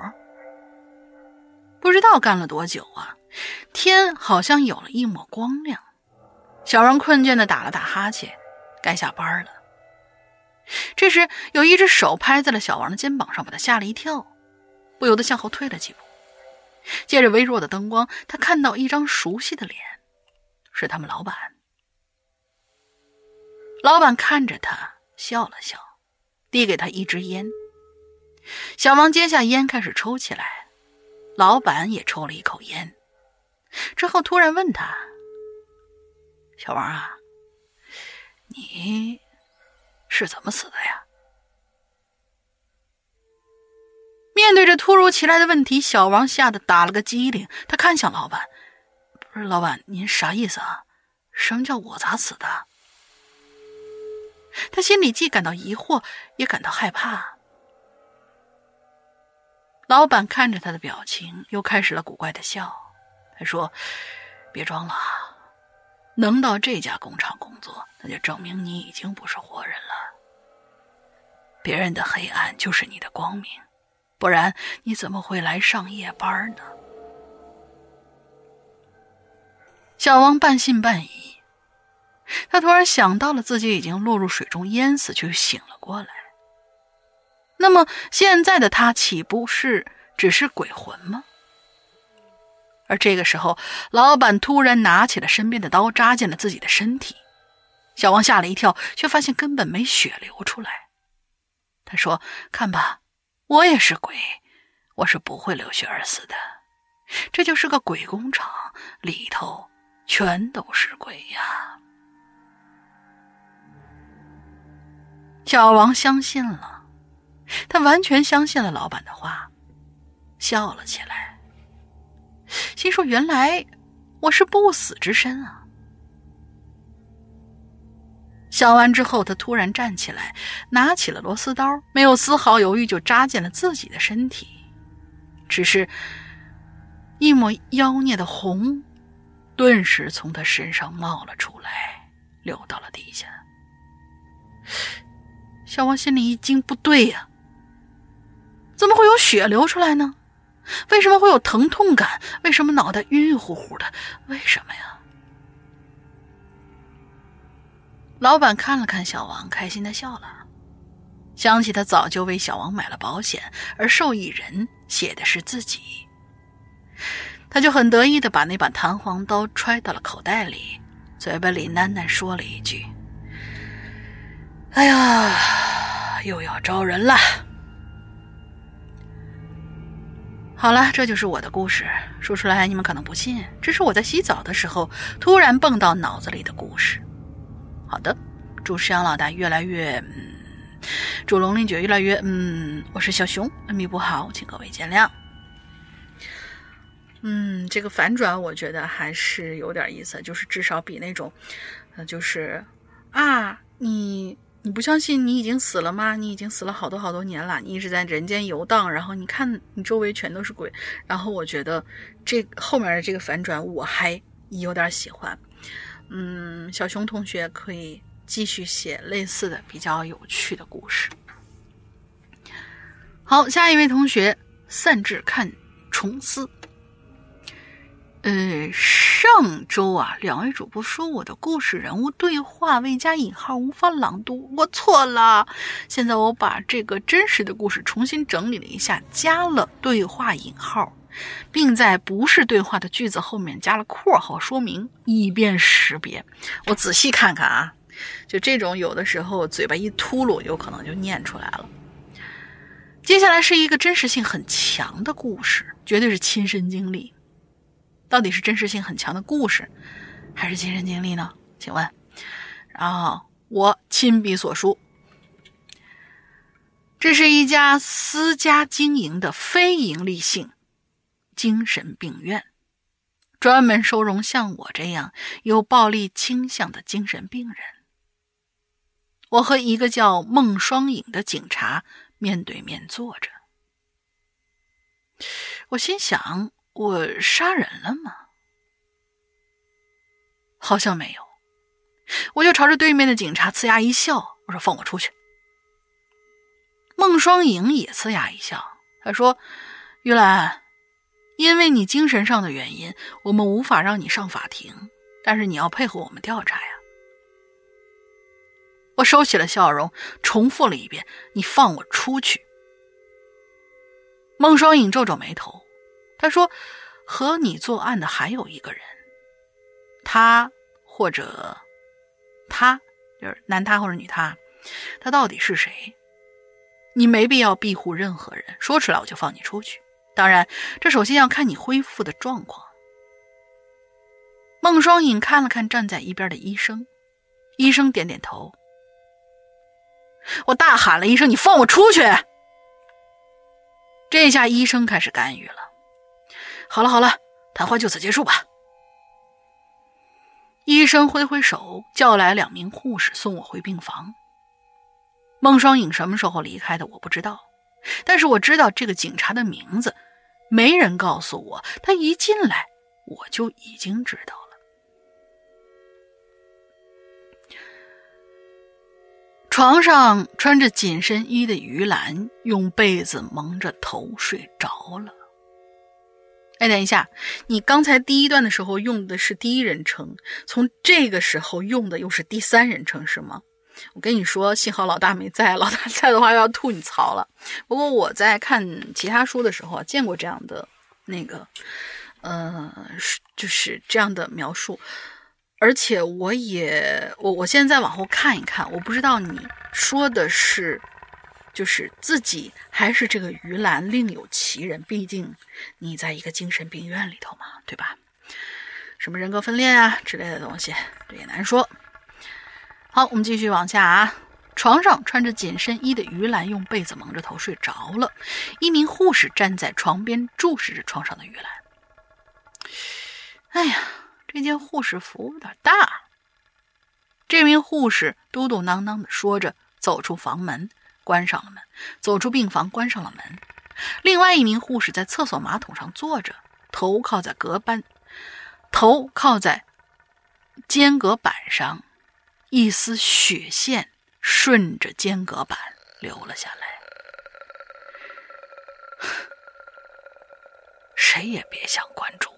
不知道干了多久啊。天好像有了一抹光亮，小王困倦的打了打哈欠，该下班了。这时，有一只手拍在了小王的肩膀上，把他吓了一跳，不由得向后退了几步。借着微弱的灯光，他看到一张熟悉的脸，是他们老板。老板看着他笑了笑，递给他一支烟。小王接下烟，开始抽起来。老板也抽了一口烟，之后突然问他：“小王啊，你是怎么死的呀？”面对着突如其来的问题，小王吓得打了个激灵。他看向老板：“不是老板，您啥意思啊？什么叫我咋死的？”他心里既感到疑惑，也感到害怕。老板看着他的表情，又开始了古怪的笑。他说：“别装了，能到这家工厂工作，那就证明你已经不是活人了。别人的黑暗就是你的光明，不然你怎么会来上夜班呢？”小王半信半疑，他突然想到了自己已经落入水中淹死，却又醒了过来。那么现在的他岂不是只是鬼魂吗？而这个时候，老板突然拿起了身边的刀，扎进了自己的身体。小王吓了一跳，却发现根本没血流出来。他说：“看吧，我也是鬼，我是不会流血而死的。这就是个鬼工厂，里头全都是鬼呀。”小王相信了。他完全相信了老板的话，笑了起来，心说：“原来我是不死之身啊！”笑完之后，他突然站起来，拿起了螺丝刀，没有丝毫犹豫就扎进了自己的身体。只是，一抹妖孽的红，顿时从他身上冒了出来，流到了地下。小王心里一惊，不对呀！怎么会有血流出来呢？为什么会有疼痛感？为什么脑袋晕晕乎乎的？为什么呀？老板看了看小王，开心的笑了，想起他早就为小王买了保险，而受益人写的是自己，他就很得意的把那把弹簧刀揣到了口袋里，嘴巴里喃喃说了一句：“哎呀，又要招人了。”好了，这就是我的故事。说出来你们可能不信，这是我在洗澡的时候突然蹦到脑子里的故事。好的，祝石阳老大越来越……嗯，祝龙鳞卷越来越……嗯，我是小熊，文笔不好，请各位见谅。嗯，这个反转我觉得还是有点意思，就是至少比那种，呃，就是啊，你。你不相信你已经死了吗？你已经死了好多好多年了，你一直在人间游荡，然后你看你周围全都是鬼，然后我觉得这后面的这个反转我还有点喜欢。嗯，小熊同学可以继续写类似的比较有趣的故事。好，下一位同学散志看重思。呃，上周啊，两位主播说我的故事人物对话未加引号，无法朗读，我错了。现在我把这个真实的故事重新整理了一下，加了对话引号，并在不是对话的句子后面加了括号说明，以便识别。我仔细看看啊，就这种有的时候嘴巴一秃噜，有可能就念出来了。接下来是一个真实性很强的故事，绝对是亲身经历。到底是真实性很强的故事，还是亲身经历呢？请问，然后我亲笔所书，这是一家私家经营的非营利性精神病院，专门收容像我这样有暴力倾向的精神病人。我和一个叫孟双影的警察面对面坐着，我心想。我杀人了吗？好像没有。我就朝着对面的警察呲牙一笑，我说：“放我出去。”孟双影也呲牙一笑，他说：“玉兰，因为你精神上的原因，我们无法让你上法庭。但是你要配合我们调查呀。我收起了笑容，重复了一遍：“你放我出去。”孟双影皱皱眉头，他说：“和你作案的还有一个人，他或者他，就是男他或者女他，他到底是谁？你没必要庇护任何人，说出来我就放你出去。当然，这首先要看你恢复的状况。”孟双影看了看站在一边的医生，医生点点头。我大喊了一声：“你放我出去！”这下医生开始干预了。好了好了，谈话就此结束吧。医生挥挥手，叫来两名护士送我回病房。孟双影什么时候离开的我不知道，但是我知道这个警察的名字，没人告诉我。他一进来，我就已经知道了。床上穿着紧身衣的于兰用被子蒙着头睡着了。哎，等一下，你刚才第一段的时候用的是第一人称，从这个时候用的又是第三人称，是吗？我跟你说，幸好老大没在，老大 在的话要吐你槽了。不过我在看其他书的时候见过这样的那个，呃，就是这样的描述。而且我也我我现在往后看一看，我不知道你说的是，就是自己还是这个于兰另有其人。毕竟你在一个精神病院里头嘛，对吧？什么人格分裂啊之类的东西，这也难说。好，我们继续往下啊。床上穿着紧身衣的于兰用被子蒙着头睡着了，一名护士站在床边注视着床上的于兰。哎呀！这件护士服有点大。这名护士嘟嘟囔囔的说着，走出房门，关上了门，走出病房，关上了门。另外一名护士在厕所马桶上坐着，头靠在隔板，头靠在间隔板上，一丝血线顺着间隔板流了下来。谁也别想关注。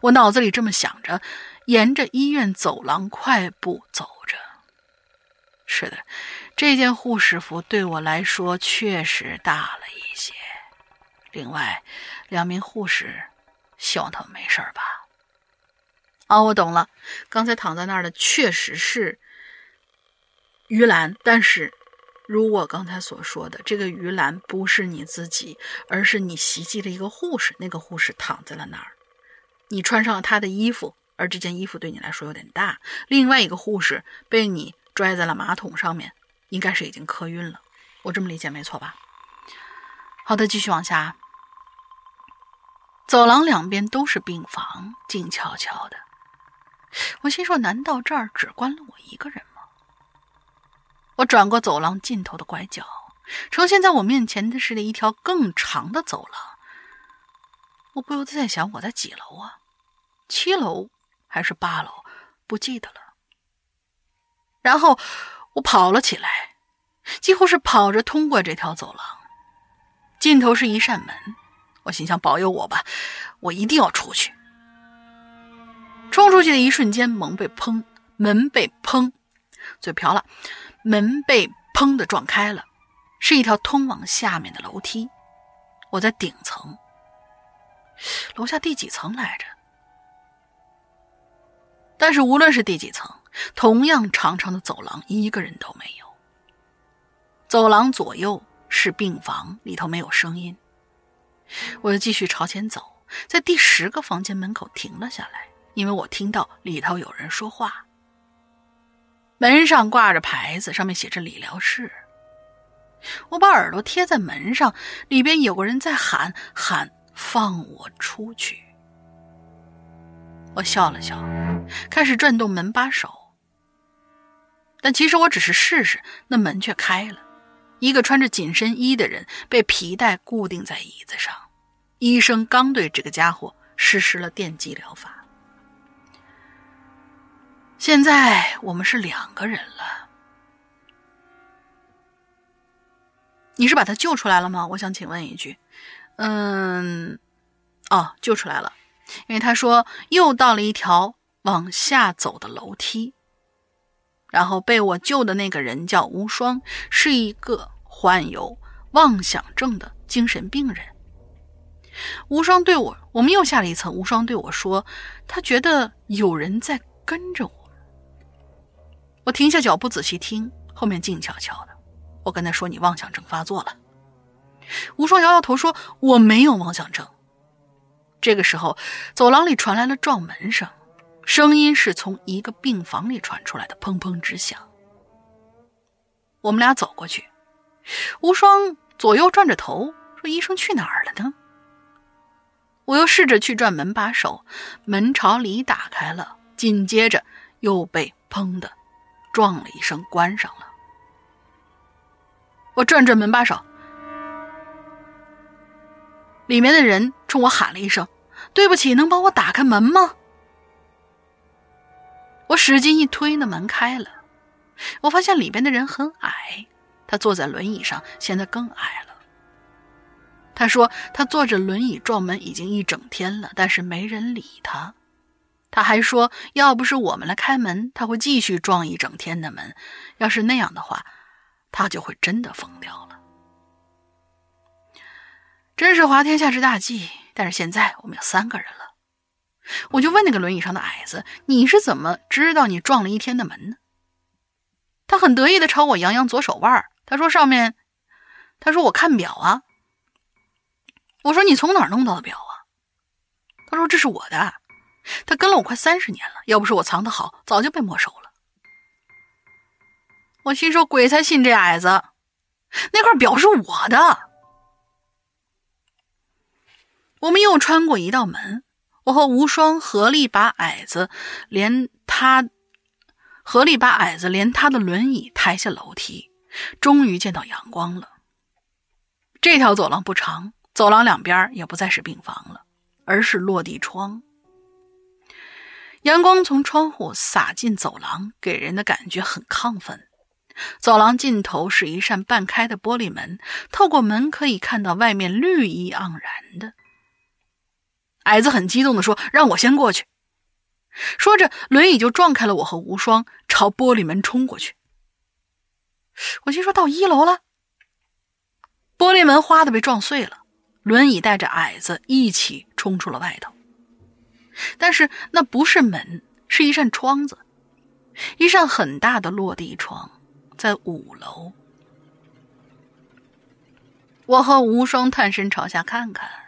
我我脑子里这么想着，沿着医院走廊快步走着。是的，这件护士服对我来说确实大了一些。另外，两名护士，希望他们没事吧？哦，我懂了，刚才躺在那儿的确实是于兰，但是，如我刚才所说的，这个于兰不是你自己，而是你袭击了一个护士，那个护士躺在了那儿。你穿上了他的衣服，而这件衣服对你来说有点大。另外一个护士被你拽在了马桶上面，应该是已经磕晕了。我这么理解没错吧？好的，继续往下。走廊两边都是病房，静悄悄的。我心说：难道这儿只关了我一个人吗？我转过走廊尽头的拐角，呈现在我面前的是一条更长的走廊。我不由得在想，我在几楼啊？七楼还是八楼？不记得了。然后我跑了起来，几乎是跑着通过这条走廊。尽头是一扇门，我心想：保佑我吧，我一定要出去。冲出去的一瞬间，门被砰，门被砰，嘴瓢了，门被砰的撞开了，是一条通往下面的楼梯。我在顶层。楼下第几层来着？但是无论是第几层，同样长长的走廊，一个人都没有。走廊左右是病房，里头没有声音。我又继续朝前走，在第十个房间门口停了下来，因为我听到里头有人说话。门上挂着牌子，上面写着“理疗室”。我把耳朵贴在门上，里边有个人在喊喊。放我出去！我笑了笑，开始转动门把手。但其实我只是试试，那门却开了。一个穿着紧身衣的人被皮带固定在椅子上，医生刚对这个家伙实施了电击疗法。现在我们是两个人了。你是把他救出来了吗？我想请问一句。嗯，哦，救出来了，因为他说又到了一条往下走的楼梯。然后被我救的那个人叫无双，是一个患有妄想症的精神病人。无双对我，我们又下了一层。无双对我说，他觉得有人在跟着我。我停下脚步仔细听，后面静悄悄的。我跟他说：“你妄想症发作了。”无双摇摇头说：“我没有妄想症。”这个时候，走廊里传来了撞门声。声音是从一个病房里传出来的，砰砰直响。我们俩走过去，无双左右转着头说：“医生去哪儿了呢？”我又试着去转门把手，门朝里打开了，紧接着又被砰的撞了一声关上了。我转转门把手，里面的人冲我喊了一声：“对不起，能帮我打开门吗？”我使劲一推，那门开了。我发现里边的人很矮，他坐在轮椅上，显得更矮了。他说他坐着轮椅撞门已经一整天了，但是没人理他。他还说，要不是我们来开门，他会继续撞一整天的门。要是那样的话，他就会真的疯掉了。真是滑天下之大稽。但是现在我们有三个人了。我就问那个轮椅上的矮子：“你是怎么知道你撞了一天的门呢？”他很得意的朝我扬扬左手腕他说：“上面，他说我看表啊。”我说：“你从哪儿弄到的表啊？”他说：“这是我的，他跟了我快三十年了，要不是我藏得好，早就被没收了。”我心说：“鬼才信这矮子，那块表是我的。”我们又穿过一道门。我和无双合力把矮子连他合力把矮子连他的轮椅抬下楼梯，终于见到阳光了。这条走廊不长，走廊两边也不再是病房了，而是落地窗。阳光从窗户洒进走廊，给人的感觉很亢奋。走廊尽头是一扇半开的玻璃门，透过门可以看到外面绿意盎然的。矮子很激动地说：“让我先过去。”说着，轮椅就撞开了我和无双，朝玻璃门冲过去。我心说到一楼了，玻璃门哗的被撞碎了，轮椅带着矮子一起冲出了外头。但是那不是门，是一扇窗子，一扇很大的落地窗，在五楼。我和无双探身朝下看看。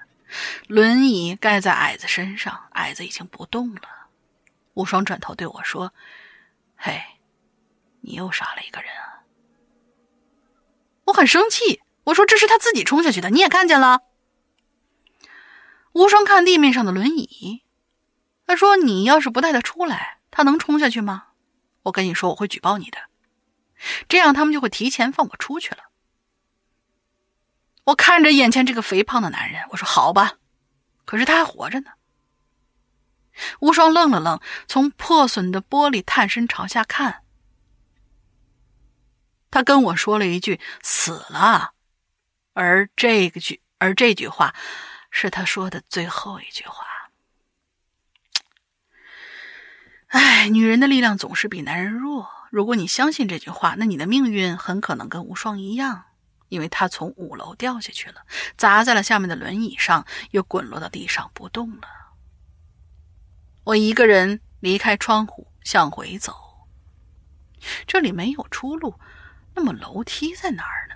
轮椅盖在矮子身上，矮子已经不动了。无双转头对我说：“嘿，你又杀了一个人啊！”我很生气，我说：“这是他自己冲下去的，你也看见了。”无双看地面上的轮椅，他说：“你要是不带他出来，他能冲下去吗？”我跟你说，我会举报你的，这样他们就会提前放我出去了。我看着眼前这个肥胖的男人，我说：“好吧。”可是他还活着呢。无双愣了愣，从破损的玻璃探身朝下看。他跟我说了一句“死了”，而这个句，而这句话是他说的最后一句话。哎，女人的力量总是比男人弱。如果你相信这句话，那你的命运很可能跟无双一样。因为他从五楼掉下去了，砸在了下面的轮椅上，又滚落到地上不动了。我一个人离开窗户向回走，这里没有出路，那么楼梯在哪儿呢？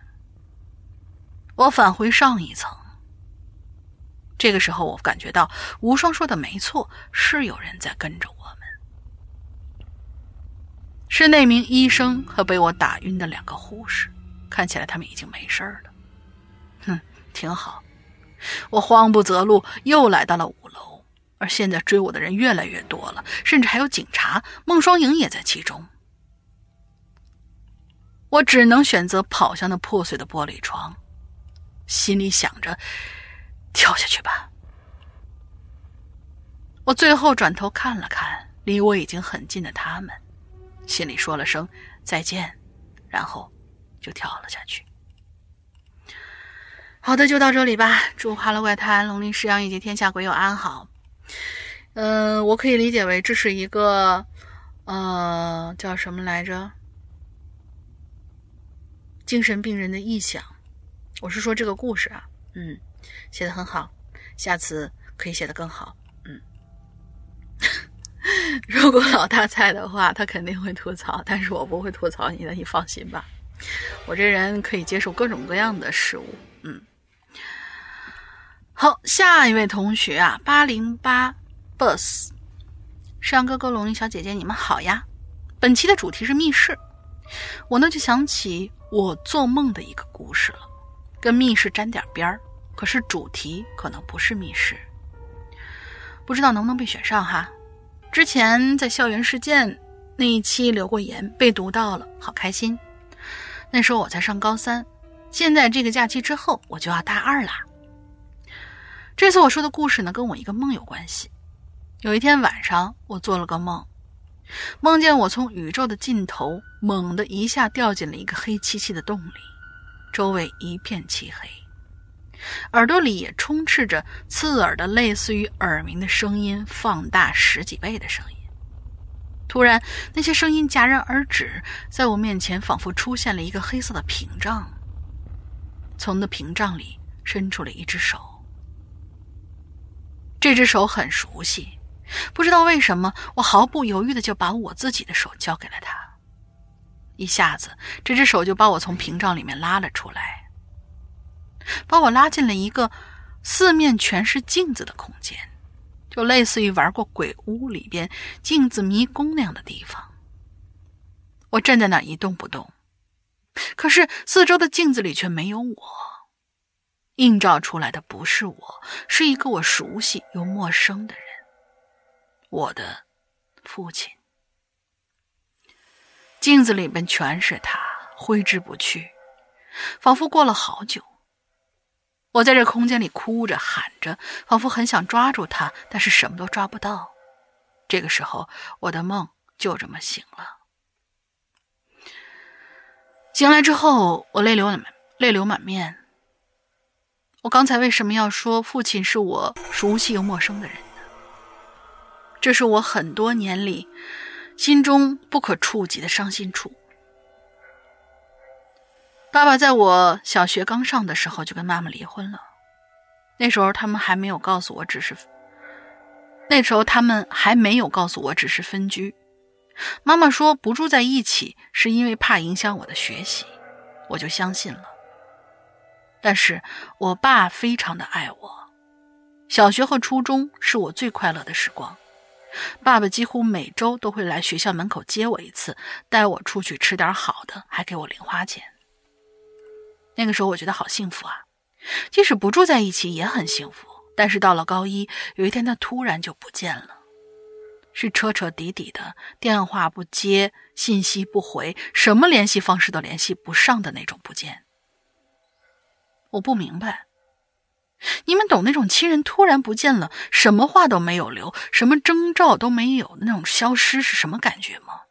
我返回上一层。这个时候，我感觉到无双说的没错，是有人在跟着我们，是那名医生和被我打晕的两个护士。看起来他们已经没事了，哼，挺好。我慌不择路，又来到了五楼，而现在追我的人越来越多了，甚至还有警察。孟双影也在其中。我只能选择跑向那破碎的玻璃窗，心里想着跳下去吧。我最后转头看了看离我已经很近的他们，心里说了声再见，然后。就跳了下去。好的，就到这里吧。祝《哈喽怪谈》龙鳞狮羊以及天下鬼友安好。嗯，我可以理解为这是一个，呃，叫什么来着？精神病人的臆想。我是说这个故事啊，嗯，写的很好，下次可以写的更好。嗯，如果老大在的话，他肯定会吐槽，但是我不会吐槽你的，你放心吧。我这人可以接受各种各样的事物。嗯，好，下一位同学啊，八零八 bus，山哥哥、龙鳞小姐姐，你们好呀。本期的主题是密室，我呢就想起我做梦的一个故事了，跟密室沾点边儿，可是主题可能不是密室，不知道能不能被选上哈。之前在校园事件那一期留过言，被读到了，好开心。那时候我才上高三，现在这个假期之后我就要大二啦。这次我说的故事呢，跟我一个梦有关系。有一天晚上，我做了个梦，梦见我从宇宙的尽头猛地一下掉进了一个黑漆漆的洞里，周围一片漆黑，耳朵里也充斥着刺耳的、类似于耳鸣的声音，放大十几倍的声音。突然，那些声音戛然而止，在我面前仿佛出现了一个黑色的屏障。从那屏障里伸出了一只手，这只手很熟悉，不知道为什么，我毫不犹豫的就把我自己的手交给了他。一下子，这只手就把我从屏障里面拉了出来，把我拉进了一个四面全是镜子的空间。就类似于玩过鬼屋里边镜子迷宫那样的地方。我站在那一动不动，可是四周的镜子里却没有我，映照出来的不是我，是一个我熟悉又陌生的人——我的父亲。镜子里边全是他，挥之不去，仿佛过了好久。我在这空间里哭着喊着，仿佛很想抓住他，但是什么都抓不到。这个时候，我的梦就这么醒了。醒来之后，我泪流满泪流满面。我刚才为什么要说父亲是我熟悉又陌生的人呢？这是我很多年里心中不可触及的伤心处。爸爸在我小学刚上的时候就跟妈妈离婚了，那时候他们还没有告诉我只是，那时候他们还没有告诉我只是分居。妈妈说不住在一起是因为怕影响我的学习，我就相信了。但是我爸非常的爱我，小学和初中是我最快乐的时光，爸爸几乎每周都会来学校门口接我一次，带我出去吃点好的，还给我零花钱。那个时候我觉得好幸福啊，即使不住在一起也很幸福。但是到了高一，有一天他突然就不见了，是彻彻底底的电话不接、信息不回、什么联系方式都联系不上的那种不见。我不明白，你们懂那种亲人突然不见了，什么话都没有留，什么征兆都没有那种消失是什么感觉吗？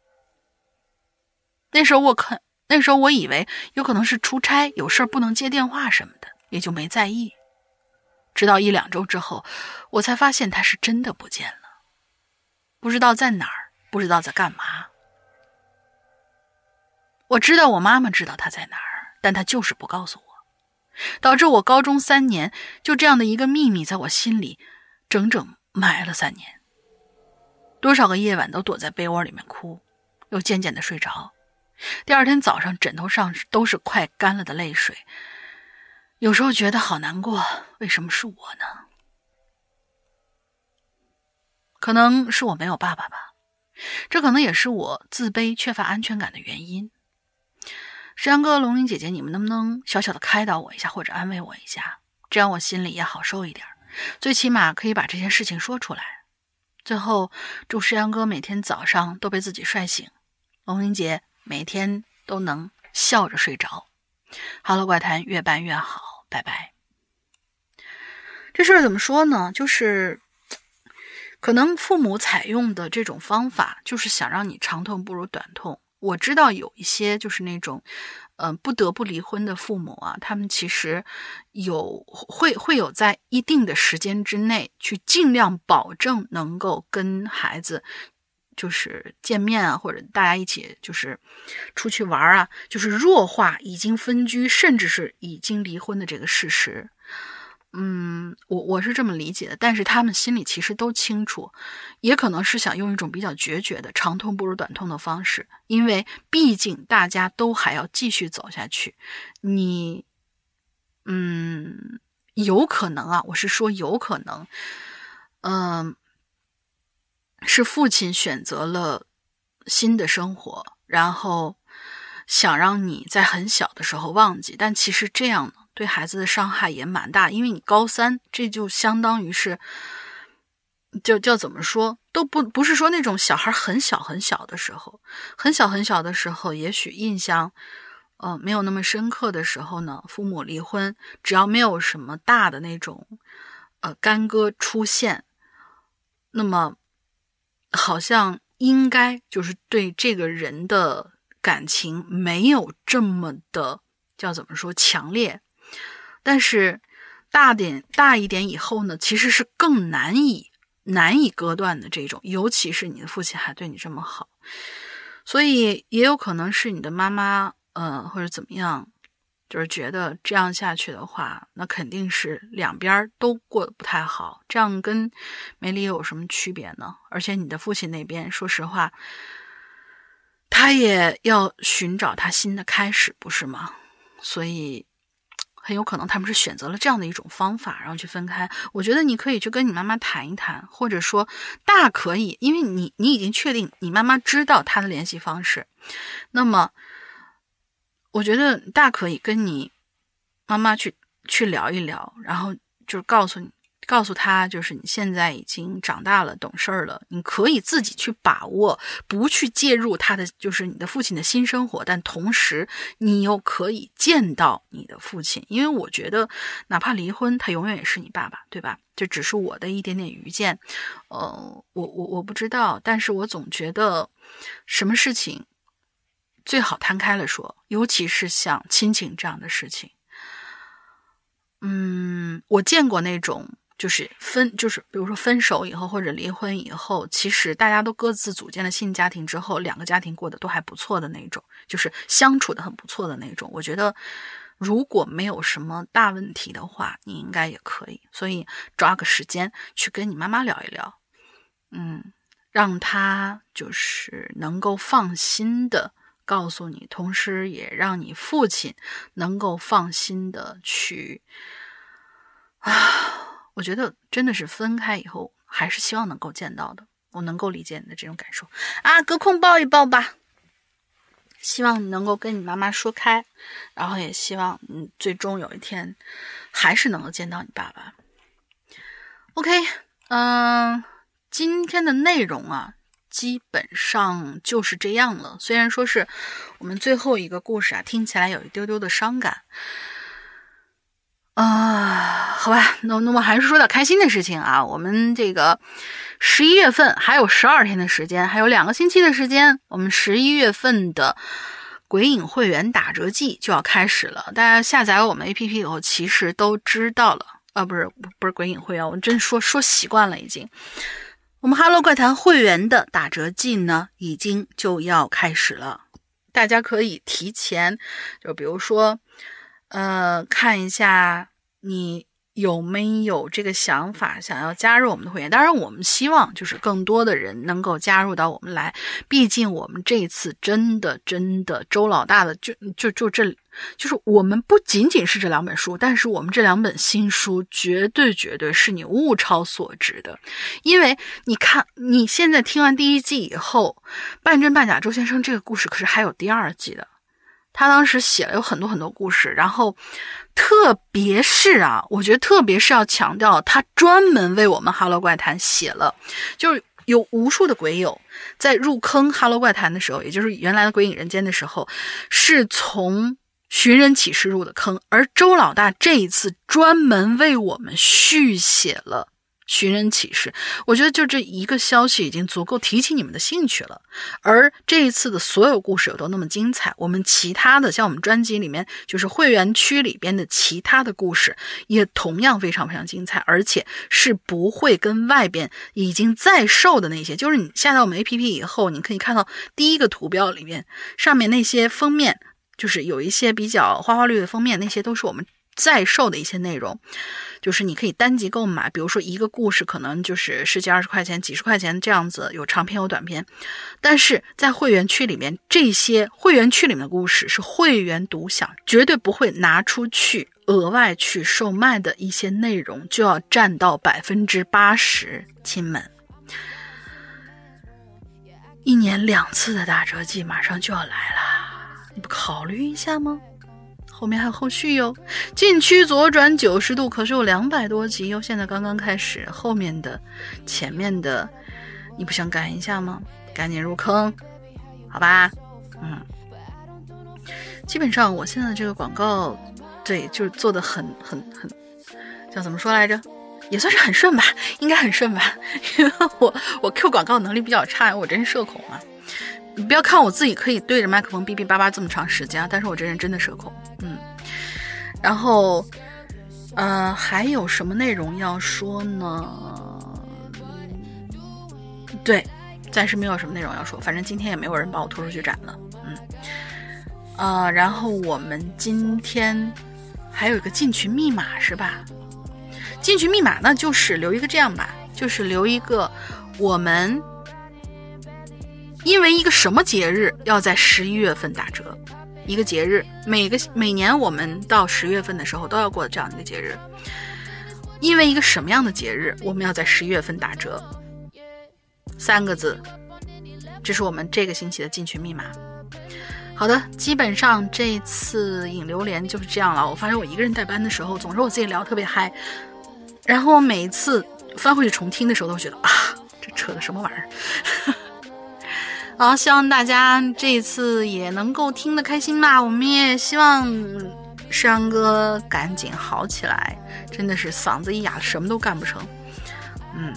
那时候我看。那时候我以为有可能是出差有事不能接电话什么的，也就没在意。直到一两周之后，我才发现他是真的不见了，不知道在哪儿，不知道在干嘛。我知道我妈妈知道他在哪儿，但他就是不告诉我，导致我高中三年就这样的一个秘密在我心里整整埋了三年。多少个夜晚都躲在被窝里面哭，又渐渐的睡着。第二天早上，枕头上都是快干了的泪水。有时候觉得好难过，为什么是我呢？可能是我没有爸爸吧，这可能也是我自卑、缺乏安全感的原因。山哥、龙鳞姐姐，你们能不能小小的开导我一下，或者安慰我一下，这样我心里也好受一点，最起码可以把这些事情说出来。最后，祝石阳哥每天早上都被自己帅醒，龙鳞姐。每天都能笑着睡着。好了，怪谈越办越好，拜拜。这事儿怎么说呢？就是可能父母采用的这种方法，就是想让你长痛不如短痛。我知道有一些就是那种，嗯，不得不离婚的父母啊，他们其实有会会有在一定的时间之内去尽量保证能够跟孩子就是见面啊，或者大家一起就是出去玩啊，就是弱化已经分居甚至是已经离婚的这个事实。嗯，我我是这么理解的，但是他们心里其实都清楚，也可能是想用一种比较决绝的长痛不如短痛的方式，因为毕竟大家都还要继续走下去。你，嗯，有可能啊，我是说有可能，嗯，是父亲选择了新的生活，然后想让你在很小的时候忘记，但其实这样？对孩子的伤害也蛮大，因为你高三，这就相当于是，就叫怎么说都不不是说那种小孩很小很小的时候，很小很小的时候，也许印象，呃，没有那么深刻的时候呢，父母离婚，只要没有什么大的那种，呃，干戈出现，那么好像应该就是对这个人的感情没有这么的叫怎么说强烈。但是大点大一点以后呢，其实是更难以难以割断的这种，尤其是你的父亲还对你这么好，所以也有可能是你的妈妈，呃，或者怎么样，就是觉得这样下去的话，那肯定是两边都过得不太好，这样跟没离有什么区别呢？而且你的父亲那边，说实话，他也要寻找他新的开始，不是吗？所以。很有可能他们是选择了这样的一种方法，然后去分开。我觉得你可以去跟你妈妈谈一谈，或者说大可以，因为你你已经确定你妈妈知道他的联系方式，那么我觉得大可以跟你妈妈去去聊一聊，然后就是告诉你。告诉他，就是你现在已经长大了，懂事儿了，你可以自己去把握，不去介入他的，就是你的父亲的新生活，但同时你又可以见到你的父亲，因为我觉得，哪怕离婚，他永远也是你爸爸，对吧？这只是我的一点点愚见，呃，我我我不知道，但是我总觉得，什么事情最好摊开了说，尤其是像亲情这样的事情，嗯，我见过那种。就是分，就是比如说分手以后或者离婚以后，其实大家都各自组建了新家庭之后，两个家庭过得都还不错的那种，就是相处的很不错的那种。我觉得如果没有什么大问题的话，你应该也可以。所以抓个时间去跟你妈妈聊一聊，嗯，让她就是能够放心的告诉你，同时也让你父亲能够放心的去啊。我觉得真的是分开以后，还是希望能够见到的。我能够理解你的这种感受啊，隔空抱一抱吧。希望你能够跟你妈妈说开，然后也希望你，最终有一天还是能够见到你爸爸。OK，嗯，今天的内容啊，基本上就是这样了。虽然说是我们最后一个故事啊，听起来有一丢丢的伤感。啊，好吧，那那么还是说点开心的事情啊。我们这个十一月份还有十二天的时间，还有两个星期的时间，我们十一月份的鬼影会员打折季就要开始了。大家下载我们 APP 以后，其实都知道了啊，不是不是鬼影会员，我真说说习惯了已经。我们哈喽怪谈会员的打折季呢，已经就要开始了，大家可以提前，就比如说。呃，看一下你有没有这个想法，想要加入我们的会员。当然，我们希望就是更多的人能够加入到我们来。毕竟我们这一次真的真的周老大的就就就这，就是我们不仅仅是这两本书，但是我们这两本新书绝对绝对是你物超所值的。因为你看，你现在听完第一季以后，半真半假周先生这个故事可是还有第二季的。他当时写了有很多很多故事，然后，特别是啊，我觉得特别是要强调，他专门为我们《哈喽怪谈》写了，就是有无数的鬼友在入坑《哈喽怪谈》的时候，也就是原来的《鬼影人间》的时候，是从《寻人启事》入的坑，而周老大这一次专门为我们续写了寻人启事，我觉得就这一个消息已经足够提起你们的兴趣了。而这一次的所有故事有都那么精彩，我们其他的像我们专辑里面就是会员区里边的其他的故事也同样非常非常精彩，而且是不会跟外边已经在售的那些，就是你下载我们 APP 以后，你可以看到第一个图标里面上面那些封面，就是有一些比较花花绿的封面，那些都是我们在售的一些内容。就是你可以单集购买，比如说一个故事可能就是十几二十块钱、几十块钱这样子，有长篇有短篇。但是在会员区里面，这些会员区里面的故事是会员独享，绝对不会拿出去额外去售卖的一些内容，就要占到百分之八十。亲们，一年两次的打折季马上就要来了，你不考虑一下吗？后面还有后续哟，禁区左转九十度，可是有两百多集哟。现在刚刚开始，后面的、前面的，你不想赶一下吗？赶紧入坑，好吧？嗯，基本上我现在这个广告，对，就是做的很、很、很，叫怎么说来着？也算是很顺吧，应该很顺吧？因为我我 Q 广告能力比较差，我真是社恐啊。你不要看我自己可以对着麦克风哔哔叭叭这么长时间，但是我这人真的社恐，嗯。然后，呃，还有什么内容要说呢？对，暂时没有什么内容要说，反正今天也没有人把我拖出去斩了，嗯。呃，然后我们今天还有一个进群密码是吧？进群密码呢，就是留一个这样吧，就是留一个我们。因为一个什么节日要在十一月份打折？一个节日，每个每年我们到十月份的时候都要过这样一个节日。因为一个什么样的节日我们要在十一月份打折？三个字，这是我们这个星期的进群密码。好的，基本上这次引榴莲就是这样了。我发现我一个人带班的时候，总是我自己聊特别嗨，然后我每一次翻回去重听的时候，都觉得啊，这扯的什么玩意儿？好，希望大家这一次也能够听得开心吧。我们也希望山哥赶紧好起来，真的是嗓子一哑，什么都干不成。嗯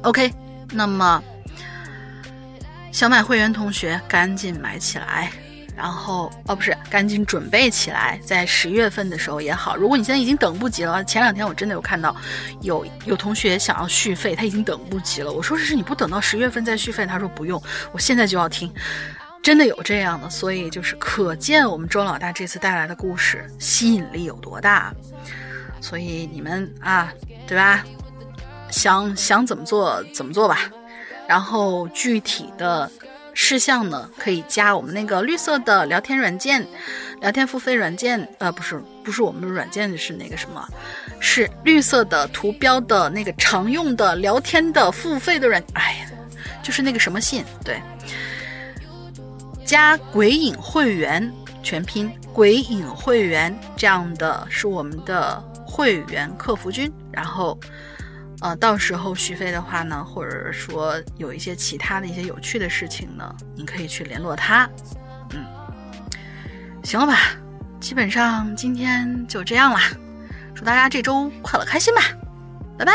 ，OK，那么想买会员同学赶紧买起来。然后哦，不是，赶紧准备起来，在十月份的时候也好。如果你现在已经等不及了，前两天我真的有看到有有同学想要续费，他已经等不及了。我说是，你不等到十月份再续费？他说不用，我现在就要听。真的有这样的，所以就是可见我们周老大这次带来的故事吸引力有多大。所以你们啊，对吧？想想怎么做怎么做吧。然后具体的。事项呢，可以加我们那个绿色的聊天软件，聊天付费软件，呃，不是，不是我们的软件，是那个什么，是绿色的图标的那个常用的聊天的付费的软，哎呀，就是那个什么信，对，加鬼影会员全拼鬼影会员这样的是我们的会员客服君，然后。呃，到时候续费的话呢，或者说有一些其他的一些有趣的事情呢，你可以去联络他。嗯，行了吧，基本上今天就这样啦，祝大家这周快乐开心吧，拜拜。